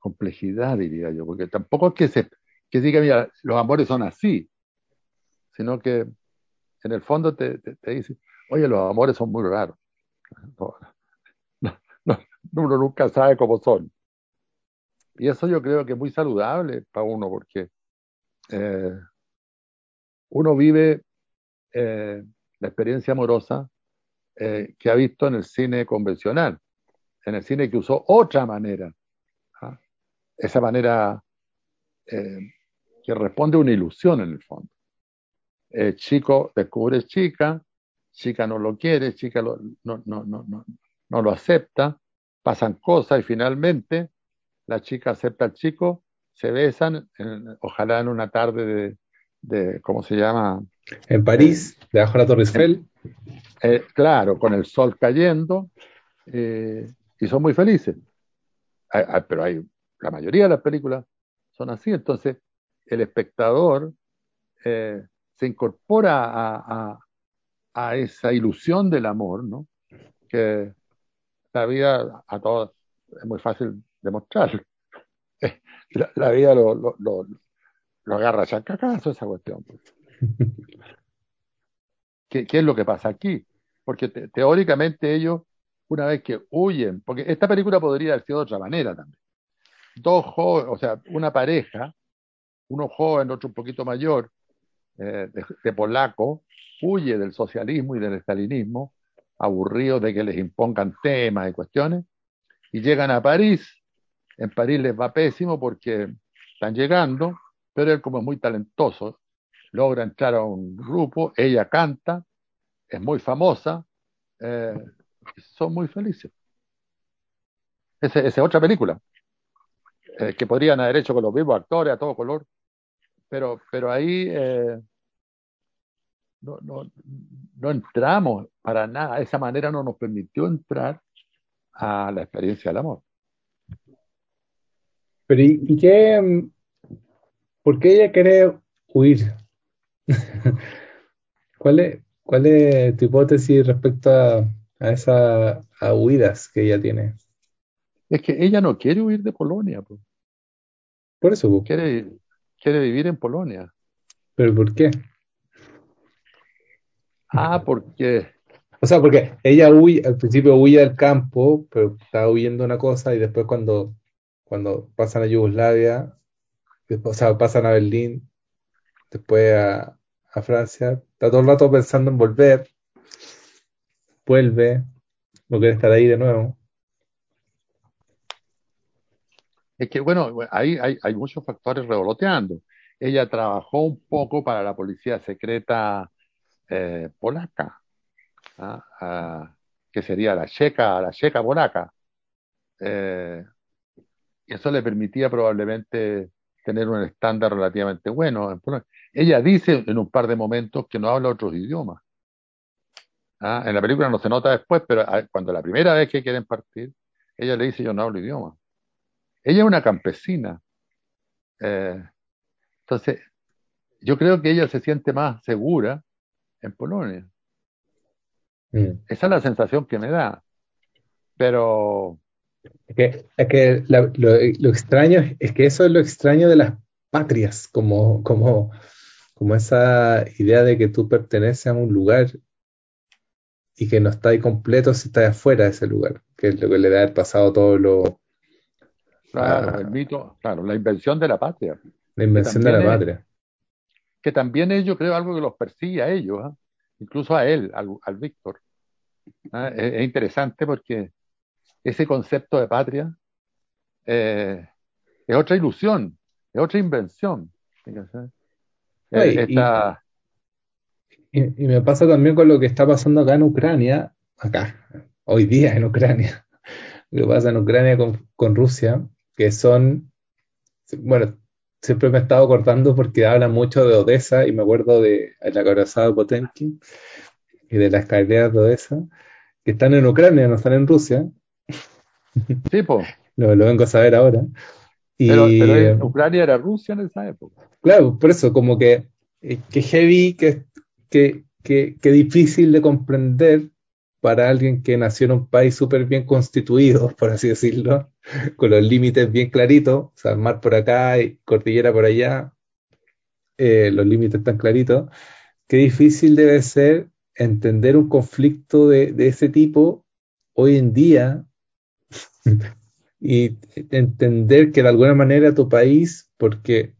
complejidad, diría yo, porque tampoco es que, se, que diga, mira, los amores son así, sino que en el fondo te, te, dice, oye, los amores son muy raros. Uno nunca sabe cómo son. Y eso yo creo que es muy saludable para uno, porque eh, uno vive eh, la experiencia amorosa eh, que ha visto en el cine convencional, en el cine que usó otra manera esa manera que responde a una ilusión en el fondo. El chico descubre chica, chica no lo quiere, chica no, no, no, no, no lo acepta, pasan cosas y finalmente la chica acepta al chico, se besan, ojalá en una tarde de, de, ¿cómo se llama? En París, eh, debajo de la Torre Eiffel. Eh, claro, con el sol cayendo, y son muy felices. pero hay la mayoría de las películas son así, entonces el espectador eh, se incorpora a, a, esa ilusión del amor, ¿no? Que la vida a todos es muy fácil demostrar. La, la vida lo, lo, lo, lo agarra chacacazo esa cuestión. ¿Qué, ¿Qué, es lo que pasa aquí? Porque teóricamente ellos, una vez que huyen, porque esta película podría haber sido de otra manera también dos jóvenes, o sea, una pareja, uno joven, otro un poquito mayor, eh, de, polaco, huye del socialismo y del estalinismo, aburridos de que les impongan temas y cuestiones, y llegan a París. En París les va pésimo porque están llegando, pero él como es muy talentoso, logra entrar a un grupo, ella canta, es muy famosa, eh, son muy felices. Esa es otra película. Eh, que podrían haber hecho con los mismos actores a todo color, pero, pero ahí no, no, no, entramos para nada, esa manera no nos permitió entrar a la experiencia del amor. Pero ¿y, qué? ¿Por qué ella quiere huir? ¿Cuál es, ¿Cuál es tu hipótesis respecto a, a esas huidas que ella tiene? Es que ella no quiere huir de Polonia. Por eso. Quiere, quiere vivir en Polonia. ¿Pero por qué? Ah, porque O sea, porque ella huye, al principio huye del campo, pero estaba huyendo una cosa y después cuando, cuando pasan a Yugoslavia, después, o sea, pasan a Berlín, después a, a Francia, está todo el rato pensando en volver, vuelve, no quiere estar ahí de nuevo. es que, bueno, ahí hay, hay muchos factores revoloteando. Ella trabajó un poco para la policía secreta eh, polaca, ¿ah? Que sería la checa, la checa polaca. Eh, y eso le permitía probablemente tener un estándar relativamente bueno. Ella dice en un par de momentos que no habla otros idiomas. ¿ah? En la película no se nota después, pero ah, cuando la primera vez que quieren partir, ella le dice yo no hablo idioma. Ella es una campesina. Eh, entonces, yo creo que ella se siente más segura en Polonia. Mm. Esa es la sensación que me da. Pero, Es que, es que la- lo, lo extraño es, que eso es lo extraño de las patrias, como, como, como esa idea de que tú perteneces a un lugar y que no estás completo si estás afuera de ese lugar, que es lo que le da el pasado todo lo, claro, a el mito, claro, la invención de la patria, la invención de la es, patria. Que también es, yo creo, algo que los persigue a ellos, ¿ah? Incluso a él, al, al Víctor. ¿ah? Es, es interesante porque ese concepto de patria eh, es otra ilusión, es otra invención. Eh, y, esta, y, y me pasa también con lo que está pasando acá en Ucrania, acá, hoy día en Ucrania, lo que pasa en Ucrania con, con Rusia, que son, bueno, siempre me he estado acordando porque hablan mucho de Odessa y me acuerdo de la acorazada de Potemkin y de las escaleras de Odessa, que están en Ucrania, no están en Rusia, sí, po, lo, lo vengo a saber ahora. pero, eh, Ucrania era Rusia en esa época. claro, por eso, como que, eh, que heavy, que, que, que, que difícil de comprender para alguien que nació en un país súper bien constituido, por así decirlo, con los límites bien claritos, o sea, mar por acá y cordillera por allá, eh, los límites tan claritos, qué difícil debe ser entender un conflicto de, de ese tipo hoy en día y entender que de alguna manera tu país, porque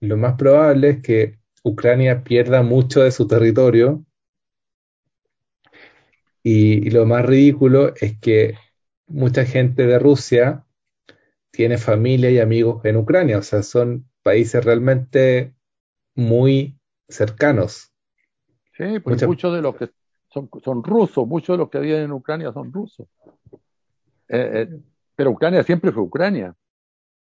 lo más probable es que Ucrania pierda mucho de su territorio y, y lo más ridículo es que mucha gente de Rusia tiene familia y amigos en Ucrania, o sea, son países realmente muy cercanos. Sí, pues Mucha, muchos de los que son, son rusos, muchos de los que viven en Ucrania son rusos. Eh, eh, pero Ucrania siempre fue Ucrania.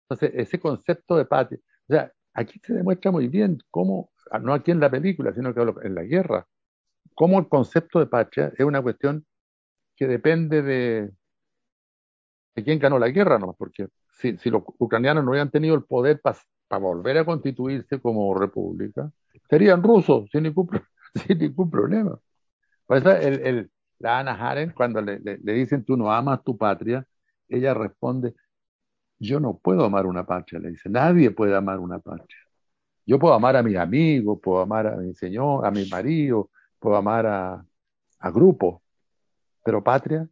Entonces, ese concepto de patria, o sea, aquí se demuestra muy bien cómo, no aquí en la película, sino que en la guerra, cómo el concepto de patria es una cuestión que depende de, quién ganó la guerra, ¿no? Porque si, si los ucranianos no hubieran tenido el poder para volver a constituirse como república, serían rusos sin ningún, sin ningún problema. Por eso el- la Ana Haren, cuando le, le- le dicen tú no amas tu patria, ella responde, yo no puedo amar una patria, le dice, nadie puede amar una patria. Yo puedo amar a mis amigos, puedo amar a mi señor, a mi marido, puedo amar a, a grupos, pero patria,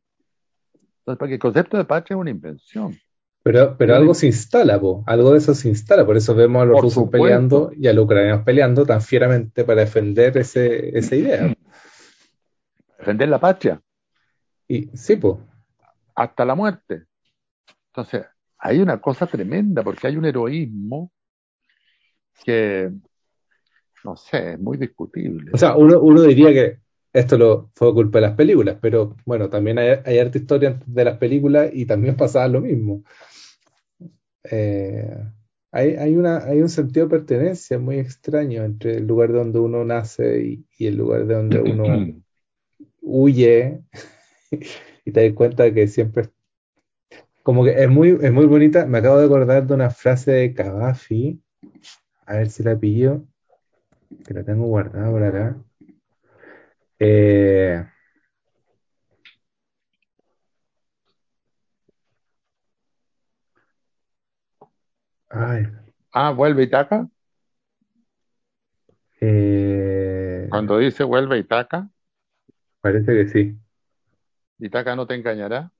entonces, porque el concepto de patria es una invención, pero, pero algo se instala, po, algo de eso se instala, por eso vemos a los por rusos peleando y a los ucranianos peleando tan fieramente para defender ese, esa idea. defender la patria Y sí, pues, hasta la muerte. Entonces, hay una cosa tremenda porque hay un heroísmo que, no sé, es muy O discutible. sea, uno, uno diría que esto lo, fue culpa de las películas, pero bueno, también hay, hay harta historia de las películas y también pasaba lo mismo. Eh, hay, hay una, hay un sentido de pertenencia muy extraño entre el lugar donde uno nace y, y el lugar de donde uno huye y te das cuenta que siempre, como que es muy, es muy bonita. Me acabo de acordar de una frase de Cavafy, a ver si la pillo, que la tengo guardada por acá. Eh, ay, Ah, vuelve Itaca. Eh, Cuando dice vuelve Itaca, Parece que sí. Itaca no te engañará.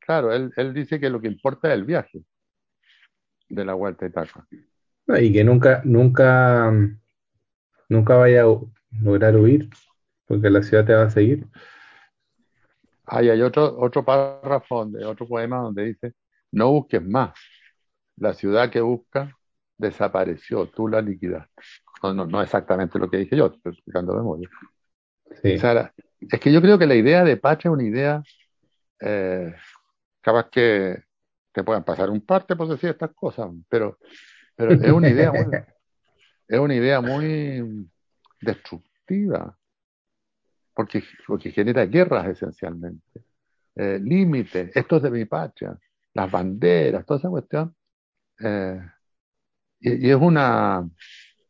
Claro, él, él dice que lo que importa es el viaje de la vuelta a Itaca. Y que nunca, nunca, nunca vaya a lograr huir, porque la ciudad te va a seguir. Ahí hay otro, otro párrafo, donde, otro poema donde dice, no busques más, la ciudad que busca desapareció, tú la liquidaste. No, no, no exactamente lo que dije yo, estoy explicando de memoria. Sí. O sea, la- es que yo creo que la idea de patria es una idea, eh, capaz que te puedan pasar un parte por decir estas cosas, pero, pero es una idea muy, es una idea muy destructiva, porque, porque genera guerras esencialmente, eh, límites, esto es de mi patria, las banderas, toda esa cuestión, eh, y, y es una,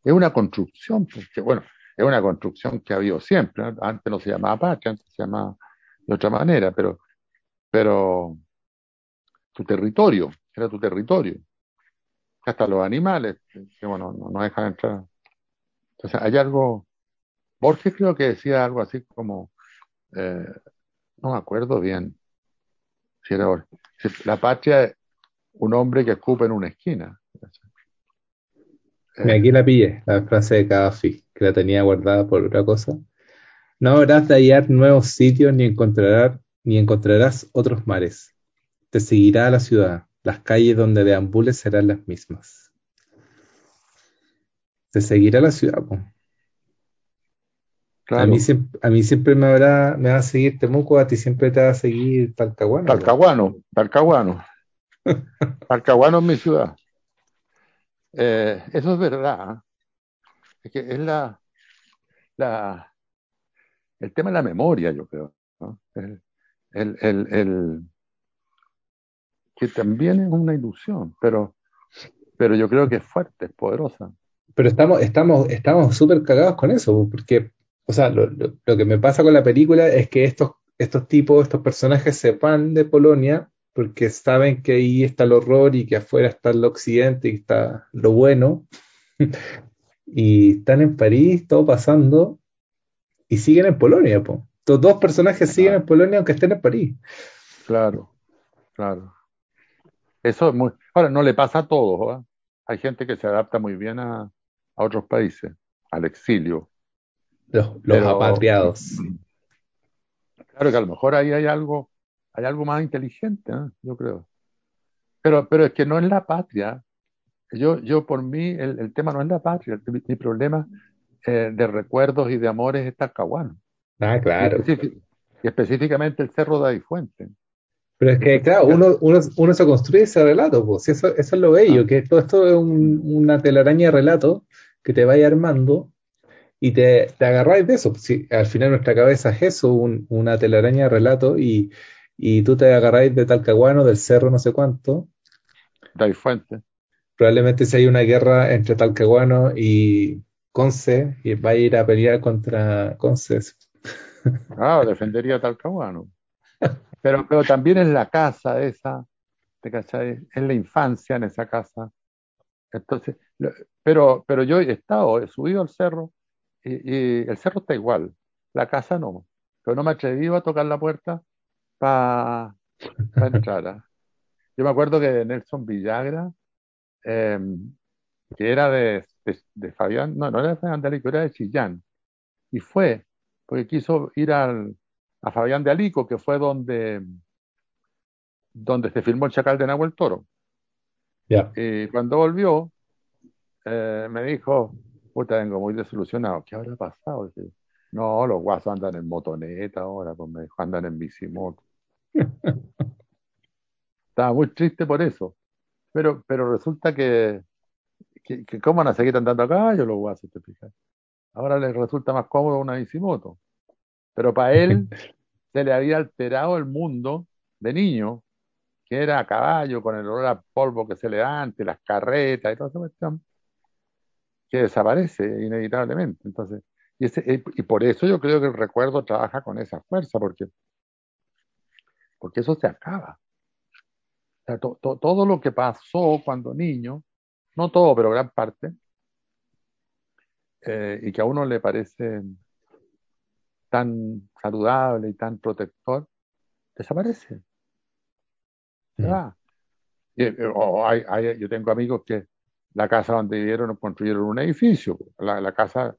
es una construcción, porque bueno, es una construcción que ha habido siempre, ¿no? Antes no se llamaba patria, antes se llamaba de otra manera, pero, pero tu territorio, era tu territorio. Hasta los animales, que bueno, no, no dejan entrar. Entonces, hay algo, Borges creo que decía algo así como, eh, no me acuerdo bien, si era Borges, la patria es un hombre que escupe en una esquina. Aquí la pillé, la frase de Gaddafi, que la tenía guardada por otra cosa. No habrás de hallar nuevos sitios ni encontrarás, ni encontrarás otros mares. Te seguirá la ciudad. Las calles donde deambules serán las mismas. Te seguirá la ciudad, po. A mí siempre, a mí siempre me habrá, me va a seguir Temuco, a ti siempre te va a seguir Talcahuano, po. Talcahuano, Talcahuano, Talcahuano es mi ciudad. Eh, eso es verdad. Es que es la, la, el tema de la memoria, yo creo, ¿no? El, el, el, el- que también es una ilusión, pero, pero yo creo que es fuerte, es poderosa. Pero estamos, estamos, estamos súper cagados con eso, po, porque, o sea, lo, lo- lo que me pasa con la película es que estos, estos tipos, estos personajes se van de Polonia porque saben que ahí está el horror y que afuera está el occidente y está lo bueno, y están en París, todo pasando, y siguen en Polonia, po. Estos dos personajes siguen en Polonia aunque estén en París. Claro, claro. Eso es muy. Ahora, no le pasa a todos, ¿verdad? Hay gente que se adapta muy bien a, a otros países, al exilio. Los, los Pero- apatriados. Claro que a lo mejor ahí hay algo, hay algo más inteligente, ¿eh? Yo creo. Pero, pero es que no es la patria. Yo, yo por mí, el, el tema no es la patria. Mi, mi problema eh, de recuerdos y de amores es Talcahuano. Ah, claro. y específicamente el Cerro de Adifuente. Pero es que, claro, uno, uno, uno se construye ese relato, pues, eso, eso es lo bello, que todo esto es un- una telaraña de relato que te vaya armando y te, te agarráis de eso. Si al final nuestra cabeza es eso, un- una telaraña de relato, y, y tú te agarráis de Talcahuano, del cerro no sé cuánto. De Adifuente. Probablemente si hay una guerra entre Talcahuano y Conce, y va a ir a pelear contra Conce. Claro, defendería Talcahuano. Pero, pero también en la casa esa, ¿te cachai? En la infancia en esa casa. Entonces, pero, pero yo he estado, he subido al cerro y, y el cerro está igual, la casa no. Pero no me atreví a tocar la puerta para entrar. ¿ah? Yo me acuerdo que Nelson Villagra, eh, que era de, de, de Fabián, no, no era de Fabián de Alico, era de Chillán, y fue, porque quiso ir al, a Fabián de Alico, que fue donde, donde se filmó el Chacal de Nahuel Toro. Y cuando volvió, eh, me dijo, puta, vengo muy desilusionado. ¿Qué habrá pasado? No, los guasos andan en motoneta ahora, pues me dijo, andan en bicimoto. Estaba muy triste por eso. Pero, pero resulta que, que, que ¿cómo van a seguir andando a caballo los guasos, te fijas? Ahora les resulta más cómodo una bicimoto. Pero para él se le había alterado el mundo de niño, que era a caballo, con el olor a polvo que se le da antes, las carretas y toda esa cuestión, que desaparece inevitablemente. Entonces, y, ese- y por eso yo creo que el recuerdo trabaja con esa fuerza, porque, porque eso se acaba. Todo lo que pasó cuando niño, no todo, pero gran parte, eh, y que a uno le parece tan saludable y tan protector, desaparece. Se Mm. va. Eh, o hay- hay- yo tengo amigos que la casa donde vivieron construyeron un edificio. La, la casa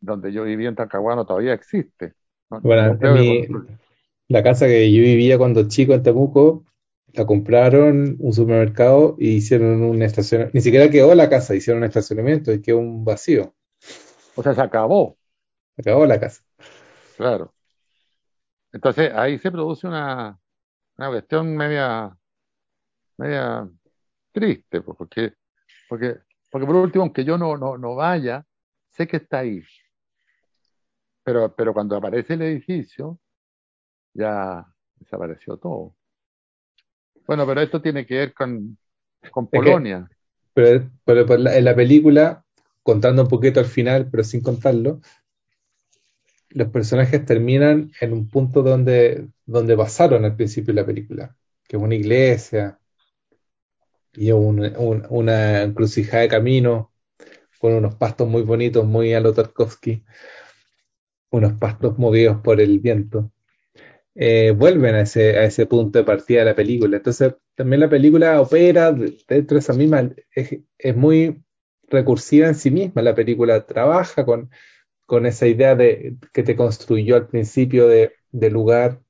donde yo vivía en Talcahuano todavía existe. No, Bueno, no mi, la casa que yo vivía cuando chico en Temuco, la compraron un supermercado y hicieron un estacionamiento. Ni siquiera quedó la casa, hicieron un estacionamiento y quedó un vacío. O sea, se acabó, Acabó la casa. Claro. Entonces ahí se produce una, una cuestión media, media triste, pues, porque, porque, porque por último, aunque yo no, no, no vaya, sé que está ahí. Pero, pero cuando aparece el edificio, ya desapareció todo. Bueno, pero esto tiene que ver con, con Es que, Polonia. pero, pero por la- en la película, contando un poquito al final, pero sin contarlo, los personajes terminan en un punto donde, donde pasaron al principio de la película, que es una iglesia y un- un- una encrucijada de camino con unos pastos muy bonitos, muy a lo Tarkovsky, unos pastos movidos por el viento. Eh, vuelven a ese, a ese punto de partida de la película. Entonces, también la película opera de- dentro de esa misma, es, es muy recursiva en sí misma. La película trabaja con, con esa idea de que te construyó al principio de, lugar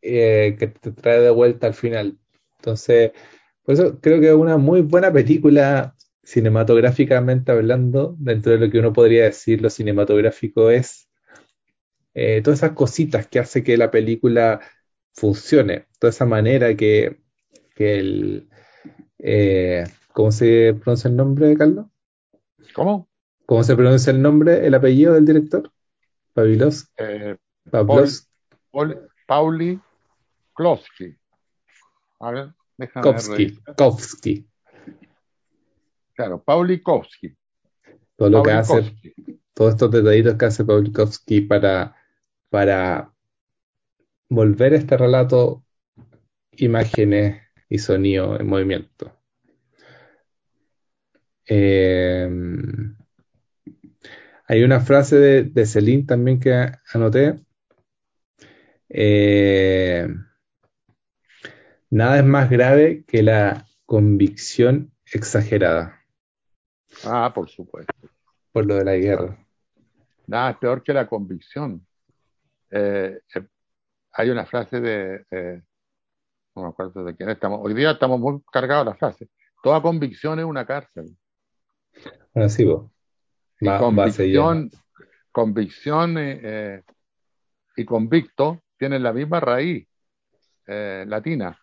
eh, que te trae de vuelta al final. Entonces, por eso creo que es una muy buena película cinematográficamente hablando, dentro de lo que uno podría decir lo cinematográfico es eh, todas esas cositas que hace que la película funcione, toda esa manera que, que el... eh, ¿cómo se pronuncia el nombre, Carlos? ¿Cómo? ¿Cómo se pronuncia el nombre, el apellido del director? Pavilos, Eh, Pavlos, Paul, Pauli Klosky. A ver, déjame Kowski. Kowski. Claro, Paulikowski. Todo lo que hace, todos estos detallitos que hace Pawlikowski para, para volver este relato imágenes y sonido en movimiento. Eh, hay una frase de, de Celine también que anoté. Eh, nada es más grave que la convicción exagerada Ah, por supuesto. por lo de la guerra. Nada es peor que la convicción. Eh, eh, hay una frase de, eh, no me acuerdo de quién estamos. Hoy día estamos muy cargados de la frase. Toda convicción es una cárcel. Bueno, sí, vos. Va convicción, convicción eh, eh, y convicto tienen la misma raíz eh, latina.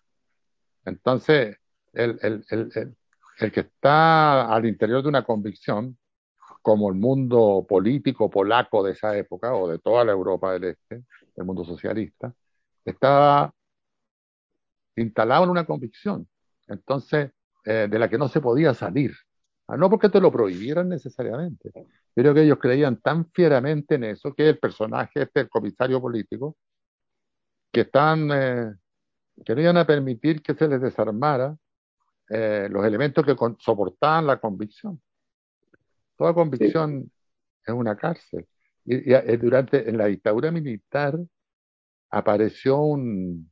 Entonces, el, el, el, el, que está al interior de una convicción, como el mundo político polaco de esa época, o de toda la Europa del Este, el mundo socialista, estaba instalado en una convicción, entonces, eh, de la que no se podía salir. Ah, No porque te lo prohibieran necesariamente. Yo creo que ellos creían tan fieramente en eso que el personaje, este, el comisario político, que están, eh, que no iban a permitir que se les desarmara eh, los elementos que con- soportaban la convicción. Toda convicción es una cárcel. Y, y, eh, durante en la dictadura militar apareció un,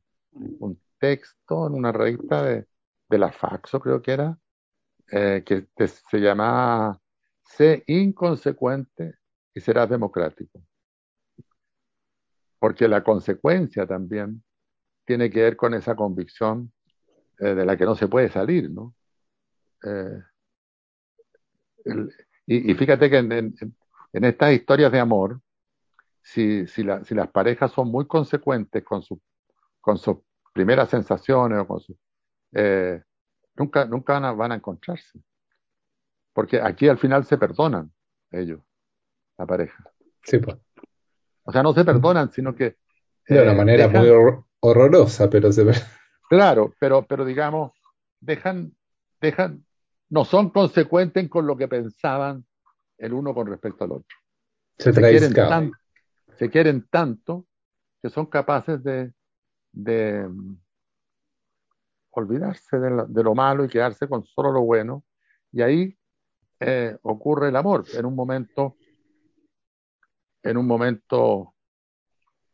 un texto en una revista de, de la Faxo, creo que era, eh, que, que se llamaba Sé inconsecuente y serás democrático. Porque la consecuencia también tiene que ver con esa convicción eh, de la que no se puede salir, ¿no? Eh, y, fíjate que en, en- estas historias de amor, si, si, la- si las parejas son muy consecuentes con, su, con sus primeras sensaciones o con su, eh, nunca, nunca van a, van a encontrarse. Porque aquí al final se perdonan ellos, la pareja. Sí, pues. O sea, no se perdonan, sino que De una eh, manera dejan- muy hor- horrorosa, pero se Claro, pero, pero digamos, dejan, dejan, no son consecuentes con lo que pensaban el uno con respecto al otro. se Se quieren, tan- se quieren tanto que son capaces de, de olvidarse de lo, de lo malo y quedarse con solo lo bueno. Y ahí eh, ocurre el amor en un momento, en un momento,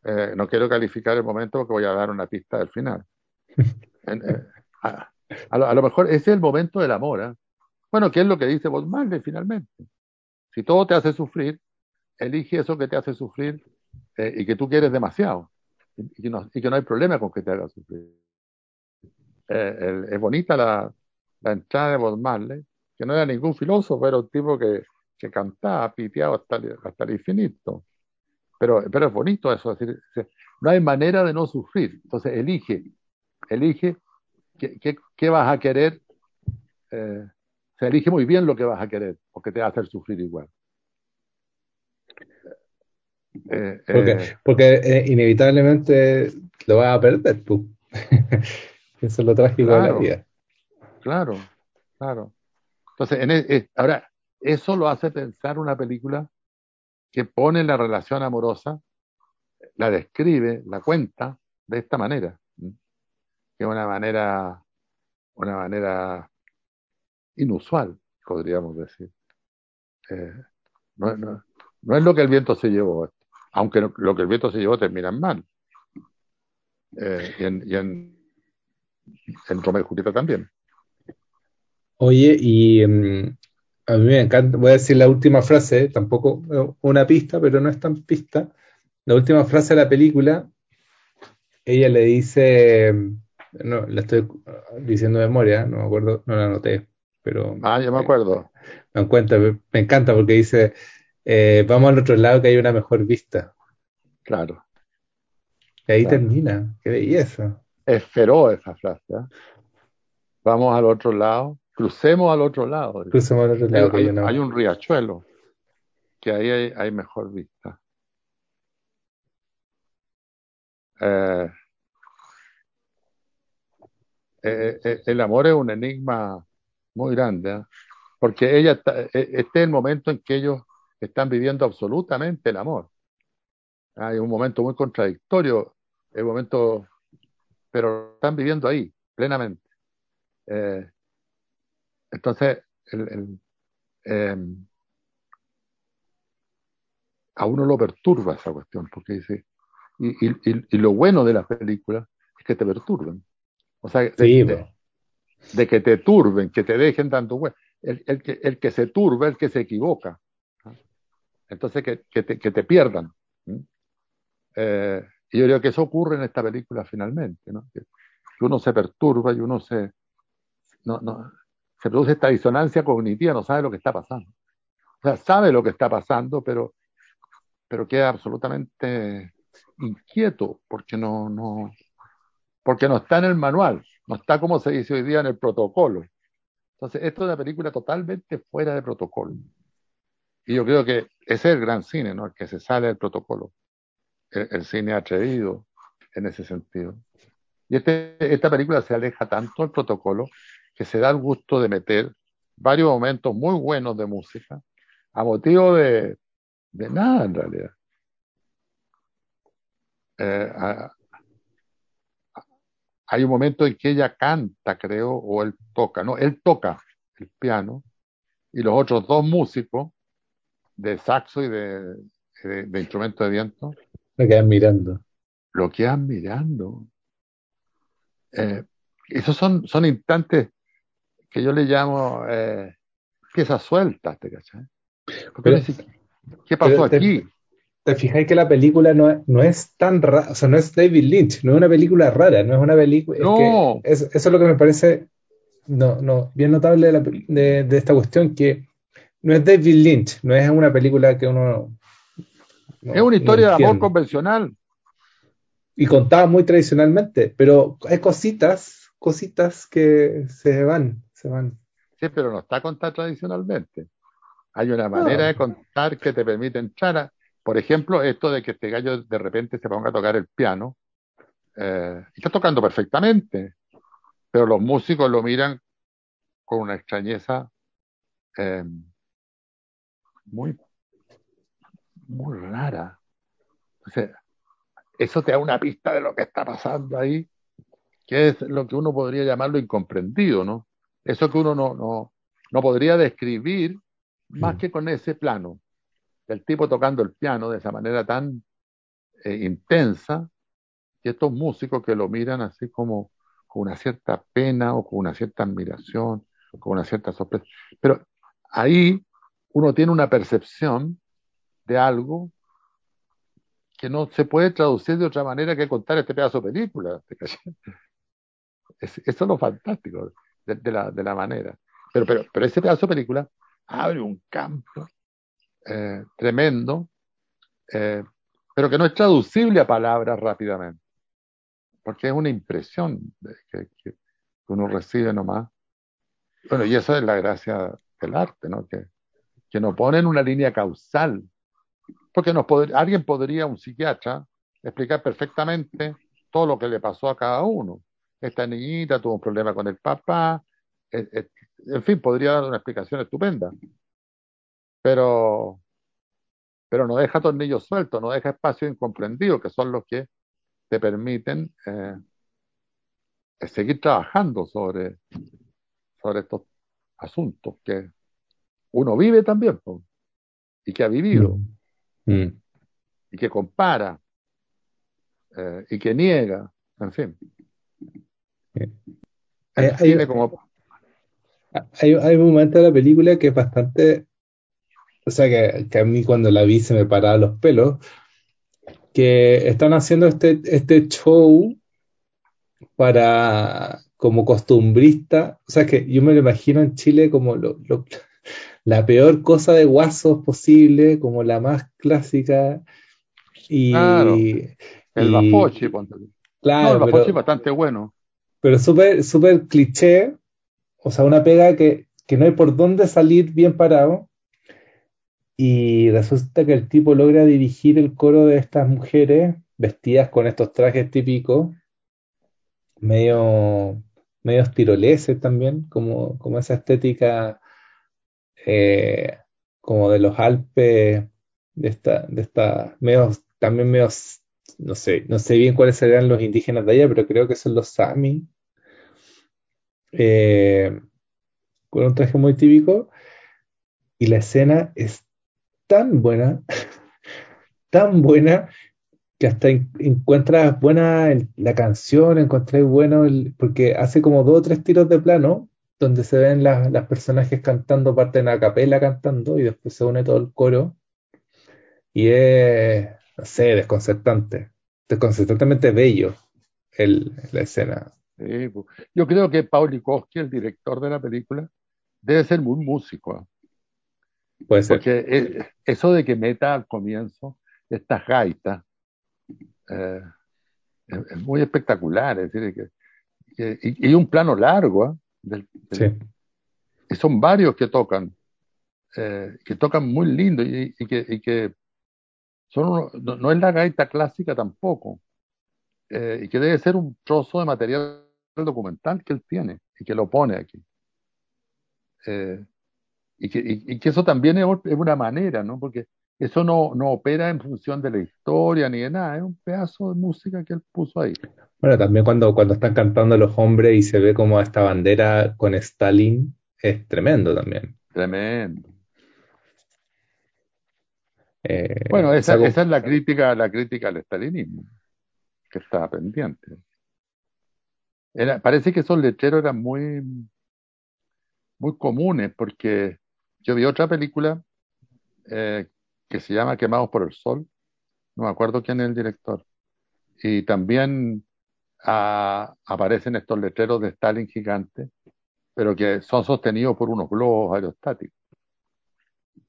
eh, no quiero calificar el momento porque voy a dar una pista del final. En, eh, a, a, lo, a, lo, mejor ese es el momento del amor. Bueno, ¿qué es lo que dice Marley finalmente? Si todo te hace sufrir, elige eso que te hace sufrir y que tú quieres demasiado y que, no, y que no hay problema con que te haga sufrir. Eh, el, es bonita la, la, entrada de Bob Marley, que no era ningún filósofo, era un tipo que, que cantaba, piteado hasta, hasta el infinito. Pero, pero es bonito eso, es decir, no hay manera de no sufrir. Entonces elige, elige qué, qué, vas a querer. Eh, se elige muy bien lo que vas a querer, porque te va a hacer sufrir igual. Eh, porque, porque inevitablemente lo vas a perder tú. Eso es lo trágico claro, de la vida. Claro, claro. Entonces, en el, ahora, eso lo hace pensar una película que pone la relación amorosa, la describe, la cuenta de esta manera. Que es una manera, una manera inusual, podríamos decir. Eh, no, no, no, es lo que el viento se llevó, aunque lo que el viento se llevó termina mal. Eh, y en, y en, en Romeo y Julieta también. Oye, y um, a mí me encanta, voy a decir la última frase, tampoco una pista, pero no es tan pista. La última frase de la película, ella le dice, no, la estoy diciendo de memoria, no me acuerdo, no la anoté, pero... Ah, yo me acuerdo. Me, encuentra, me encanta porque dice, eh, vamos al otro lado que hay una mejor vista. Claro. Y ahí claro. termina, qué belleza. Es feroz esa frase. ¿eh? Vamos al otro lado, crucemos al otro lado. Crucemos al otro lado. Hay, un riachuelo, que ahí hay, hay mejor vista. Eh, eh, el amor es un enigma muy grande, porque ella está, este es el momento en que ellos están viviendo absolutamente el amor. Hay un momento muy contradictorio, el momento, pero están viviendo ahí, plenamente. Eh, entonces, el, el, eh, a uno lo perturba esa cuestión, porque dice, y, y, y, lo bueno de las películas es que te perturben. O sea, de, sí, de, de, que te turben, que te dejen dando vueltas. El, el, que, el que se turba, el que se equivoca. Entonces, que, que, te, que te pierdan. Eh, y yo creo que eso ocurre en esta película finalmente, ¿no? Que, uno se perturba y uno se, no, no, se produce esta disonancia cognitiva, no sabe lo que está pasando. O sea, sabe lo que está pasando, pero, pero queda absolutamente inquieto porque no, no, porque no está en el manual, no está como se dice hoy día en el protocolo. Entonces, esto es una película totalmente fuera de protocolo. Y yo creo que ese es el gran cine, ¿no? El que se sale del protocolo. El, el cine atrevido en ese sentido. Y este, esta película se aleja tanto del protocolo que se da el gusto de meter varios momentos muy buenos de música a motivo de, de nada en realidad. Eh, hay un momento en que ella canta, creo, o él toca, no, él toca el piano y los otros dos músicos de saxo y de, de, de instrumento de viento lo quedan mirando. Lo quedan mirando. Eh, esos son, son instantes que yo le llamo eh, piezas sueltas, ¿te cachai? Pero, ¿Qué pasó te, aquí? Te fijáis que la película no, no es tan rara, o sea, no es David Lynch, no es una película rara, no es una película. No. Es que es, eso es lo que me parece no, no, bien notable de, la, de, de, esta cuestión, que no es David Lynch, no es una película que uno. No, es una historia de amor convencional. Y contada muy tradicionalmente, pero hay cositas, cositas que se van, se van. Sí, pero no está contada tradicionalmente. Hay una manera no. de contar que te permite entrar a, por ejemplo, esto de que este gallo de repente se ponga a tocar el piano, eh, está tocando perfectamente, pero los músicos lo miran con una extrañeza eh, muy, muy rara. Sea, eso te da una pista de lo que está pasando ahí, que es lo que uno podría llamarlo incomprendido, ¿no? Eso que uno no, no, no podría describir más Mm. que con ese plano, el tipo tocando el piano de esa manera tan eh, intensa, y estos músicos que lo miran así como con una cierta pena o con una cierta admiración, con una cierta sorpresa. Pero ahí uno tiene una percepción de algo que no se puede traducir de otra manera que contar este pedazo de película. eso es lo fantástico de, la, de la manera. Pero, pero, pero ese pedazo de película abre un campo eh, tremendo, eh, pero que no es traducible a palabras rápidamente, porque es una impresión que, que uno recibe nomás. Bueno, y eso es la gracia del arte, ¿no? Que, que no pone en una línea causal, porque nos alguien podría, un psiquiatra, explicar perfectamente todo lo que le pasó a cada uno. Esta niñita tuvo un problema con el papá, eh, eh, en fin, podría dar una explicación estupenda, pero, pero no deja tornillos sueltos, no deja espacios incomprendidos, que son los que te permiten eh, seguir trabajando sobre, estos asuntos que uno vive también, y que ha vivido, Mm. Y que compara, eh, y que niega, en fin. Eh, El hay- cine como... Hay, hay un momento de la película que es bastante, o sea, que, que a mí cuando la vi se me paraban los pelos, que están haciendo este, este show para, como costumbrista, o sea, que yo me lo imagino en Chile como lo, lo- la peor cosa de guasos posible, como la más clásica, Claro, y, el y Bafochi, ponte tú. No, claro, el Bafochi es pero, bastante bueno. pero súper, súper cliché, o sea, una pega que, que no hay por dónde salir bien parado. Y resulta que el tipo logra dirigir el coro de estas mujeres vestidas con estos trajes típicos, medio, medio tiroleses también, como, como esa estética eh, como de los Alpes, de esta, de esta, también medio, no sé, no sé bien cuáles serían los indígenas de allá, pero creo que son los Sami, eh, con un traje muy típico, y la escena es tan buena, tan buena que hasta en- encuentras buena la canción, encontré bueno el, porque hace como dos o tres tiros de plano donde se ven las, las personajes cantando, parten a capela cantando y después se une todo el coro y es, no sé, desconcertante, desconcertantemente bello el, la escena. Sí. Yo creo que Paulikowski, el director de la película, debe ser muy músico. Puede ser. porque eh, eso de que meta al comienzo estas gaitas eh, es, muy espectacular, es decir, que, que- y, y un plano largo, ¿ah? Del- del- Sí. y son varios que tocan, eh, que tocan muy lindo y, y que, y que son uno- no, no es la gaita clásica tampoco, eh, y que debe ser un trozo de material documental que él tiene y que lo pone aquí. Eh, y, que, y- que eso también es, es una manera, ¿no? Porque eso no, no opera en función de la historia ni de nada, es un pedazo de música que él puso ahí. Bueno, también cuando, cuando están cantando los hombres y se ve como esta bandera con Stalin, es tremendo también. Tremendo. Eh, Bueno, esa, es la crítica, la crítica al estalinismo, que estaba pendiente. Era, parece que esos letreros eran muy, muy comunes, porque yo vi otra película eh, que se llama Quemados por el Sol, no me acuerdo quién es el director, y también ah, aparecen estos letreros de Stalin gigantes, pero que son sostenidos por unos globos aerostáticos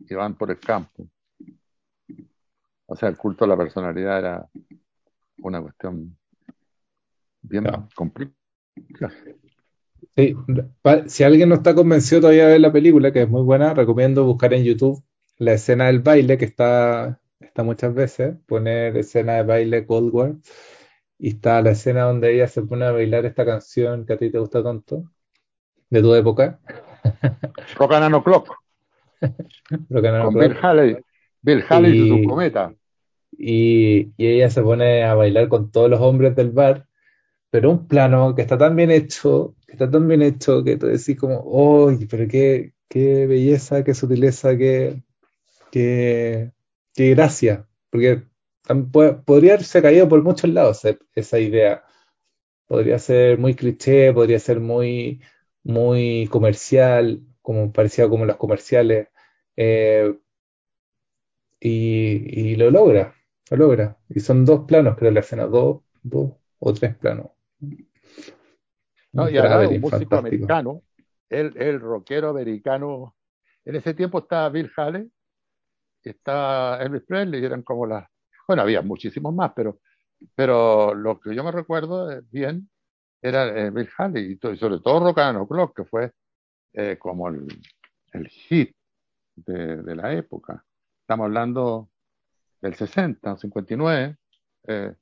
que van por el campo. O sea, el culto a la personalidad era una cuestión bien complicada. Sí, si alguien no está convencido todavía de ver la película, que es muy buena, recomiendo buscar en YouTube la escena del baile, que está, está muchas veces, poner escena de baile Cold War, y está la escena donde ella se pone a bailar esta canción que a ti te gusta tanto, de tu época, Rock and Nano Clock, lo que no con Bill. Haley, Bill Haley y su Y, cometa. y, y ella se pone a bailar con todos los hombres del bar, pero un plano que está tan bien hecho, que está tan bien hecho, que tú decís como, uy, pero qué, qué belleza, qué sutileza, qué, qué, qué gracia. Porque podría haberse caído por muchos lados esa idea. Podría ser muy cliché, podría ser muy, muy comercial, como parecía como los comerciales. Eh, y, y, lo logra, lo logra. Y son dos planos, creo, la escena, dos, dos o tres planos. No, y ahora un músico americano, el, el rockero americano, en ese tiempo estaba Bill Haley, estaba Elvis Presley, y eran como las, bueno, había muchísimos más, pero, pero lo que yo me recuerdo bien era eh, Bill Haley, y, sobre todo Rock and Clock, que fue eh, como el, el hit de, la época. Estamos hablando del 60, 59, eh,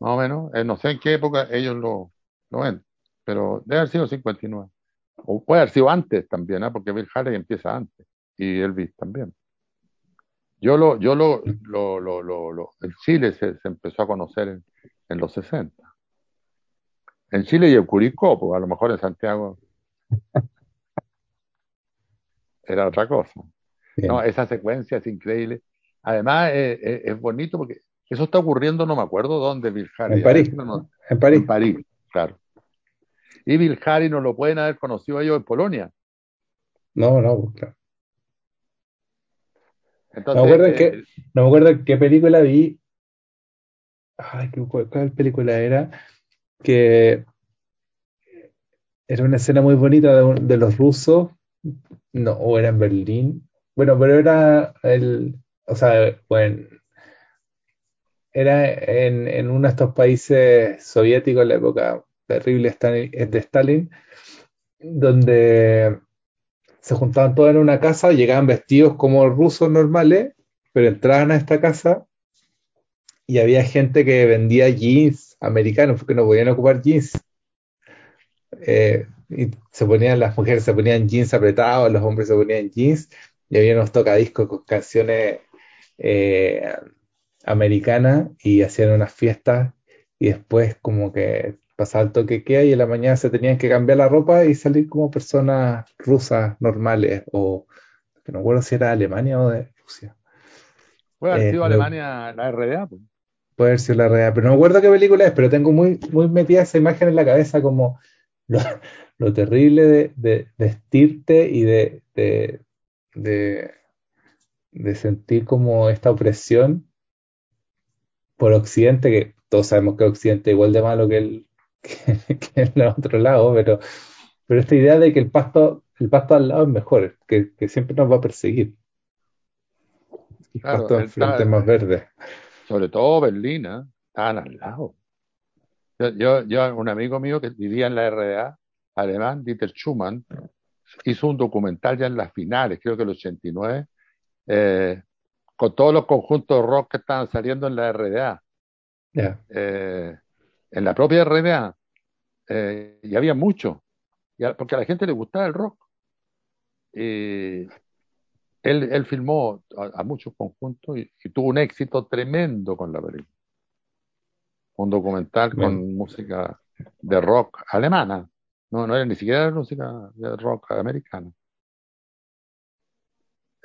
más o menos. Eh, no sé en qué época ellos lo, lo ven, pero debe haber sido 59. O puede haber sido antes también, ¿eh? porque Bill Haley empieza antes y Elvis también. Yo lo, yo lo, lo, lo, lo, en Chile se, se, empezó a conocer en, en, los 60. En Chile y en Curicó, porque a lo mejor en Santiago era otra cosa. No, esa secuencia es increíble. Además, eh, eh, es bonito porque eso está ocurriendo, no me acuerdo dónde, Haley. En París. No, en París. En París, claro. Y Haley no lo pueden haber conocido ellos en Polonia. No, no, pues, claro. Entonces, no, me acuerdo eh, que, no me acuerdo qué película vi. Ay, ¿qué, ¿cuál película era? Que era una escena muy bonita de, de los rusos. No, o era en Berlín. Bueno, pero era el. O sea, bueno, era en, en uno de estos países soviéticos en la época terrible de Stalin, donde se juntaban todos en una casa, llegaban vestidos como rusos normales, pero entraban a esta casa y había gente que vendía jeans americanos porque no podían ocupar jeans. Eh, y se ponían, las mujeres se ponían jeans apretados, los hombres se ponían jeans y había unos tocadiscos con canciones eh, americanas y hacían unas fiestas y después como que pasaba el toque que hay y en la mañana se tenían que cambiar la ropa y salir como personas rusas normales o que no recuerdo si era Alemania o de Rusia. Puede haber sido Alemania la RDA. Pues. Puede haber sido la RDA, pero no me acuerdo qué película es, pero tengo muy, muy metida esa imagen en la cabeza como lo, lo terrible de, de, vestirte y de, de, de, de sentir como esta opresión por Occidente, que todos sabemos que Occidente es igual de malo que el, que, que en el otro lado, pero, pero esta idea de que el pasto, el pasto al lado es mejor, que, que siempre nos va a perseguir. El Claro, pasto enfrente más verde. sobre todo Berlín, ¿eh? estaban al lado. Yo, yo, yo, un amigo mío que vivía en la RDA, alemán, Dieter Schumann, hizo un documental ya en las finales, creo que el 89, eh, con todos los conjuntos de rock que estaban saliendo en la RDA. Ya. eh, en la propia RDA, eh, y había mucho, porque a la gente le gustaba el rock. Y él, él filmó a, a muchos conjuntos y, y tuvo un éxito tremendo con la película. Un documental Bien. con música de rock alemana. No, no era ni siquiera música de rock americana.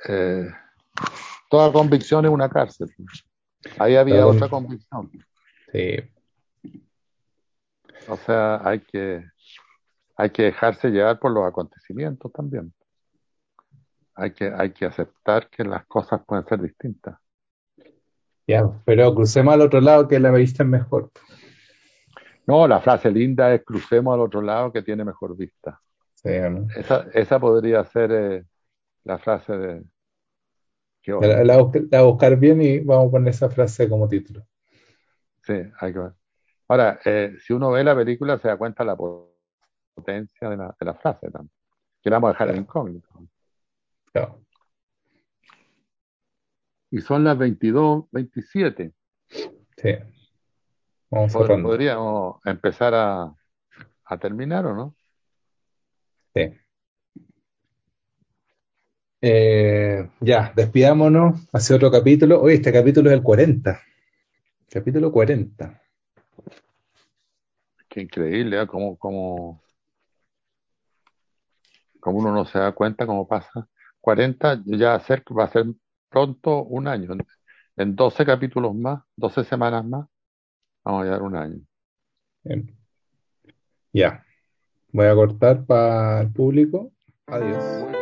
Eh, toda convicción es una cárcel. Ahí había otra con- convicción. Sí. O sea, hay que, hay que dejarse llevar por los acontecimientos también. Hay que, hay que aceptar que las cosas pueden ser distintas. Ya, pero crucemos al otro lado que la vista es mejor. No, la frase linda es crucemos al otro lado que tiene mejor vista. Sí, ¿o no? Esa, esa podría ser eh, la frase de... Qué La, la la buscar bien y vamos a poner esa frase como título. Sí, hay que ver. Ahora, eh, si uno ve la película se da cuenta la potencia de la, de la frase también. Que la vamos a dejar en incógnito. Y son las 22, 27. Sí. Vamos Pod-. Podríamos empezar a, a terminar, ¿o no? Sí. Eh, ya, despidámonos. Hace otro capítulo. Oye, este capítulo es el 40. Capítulo 40. Qué increíble, ¿eh? Cómo, cómo, como uno no se da cuenta cómo pasa. 40 ya va a ser pronto un año. En 12 capítulos más, 12 semanas más, vamos a llegar un año. Ya. Voy a cortar para el público. Adiós.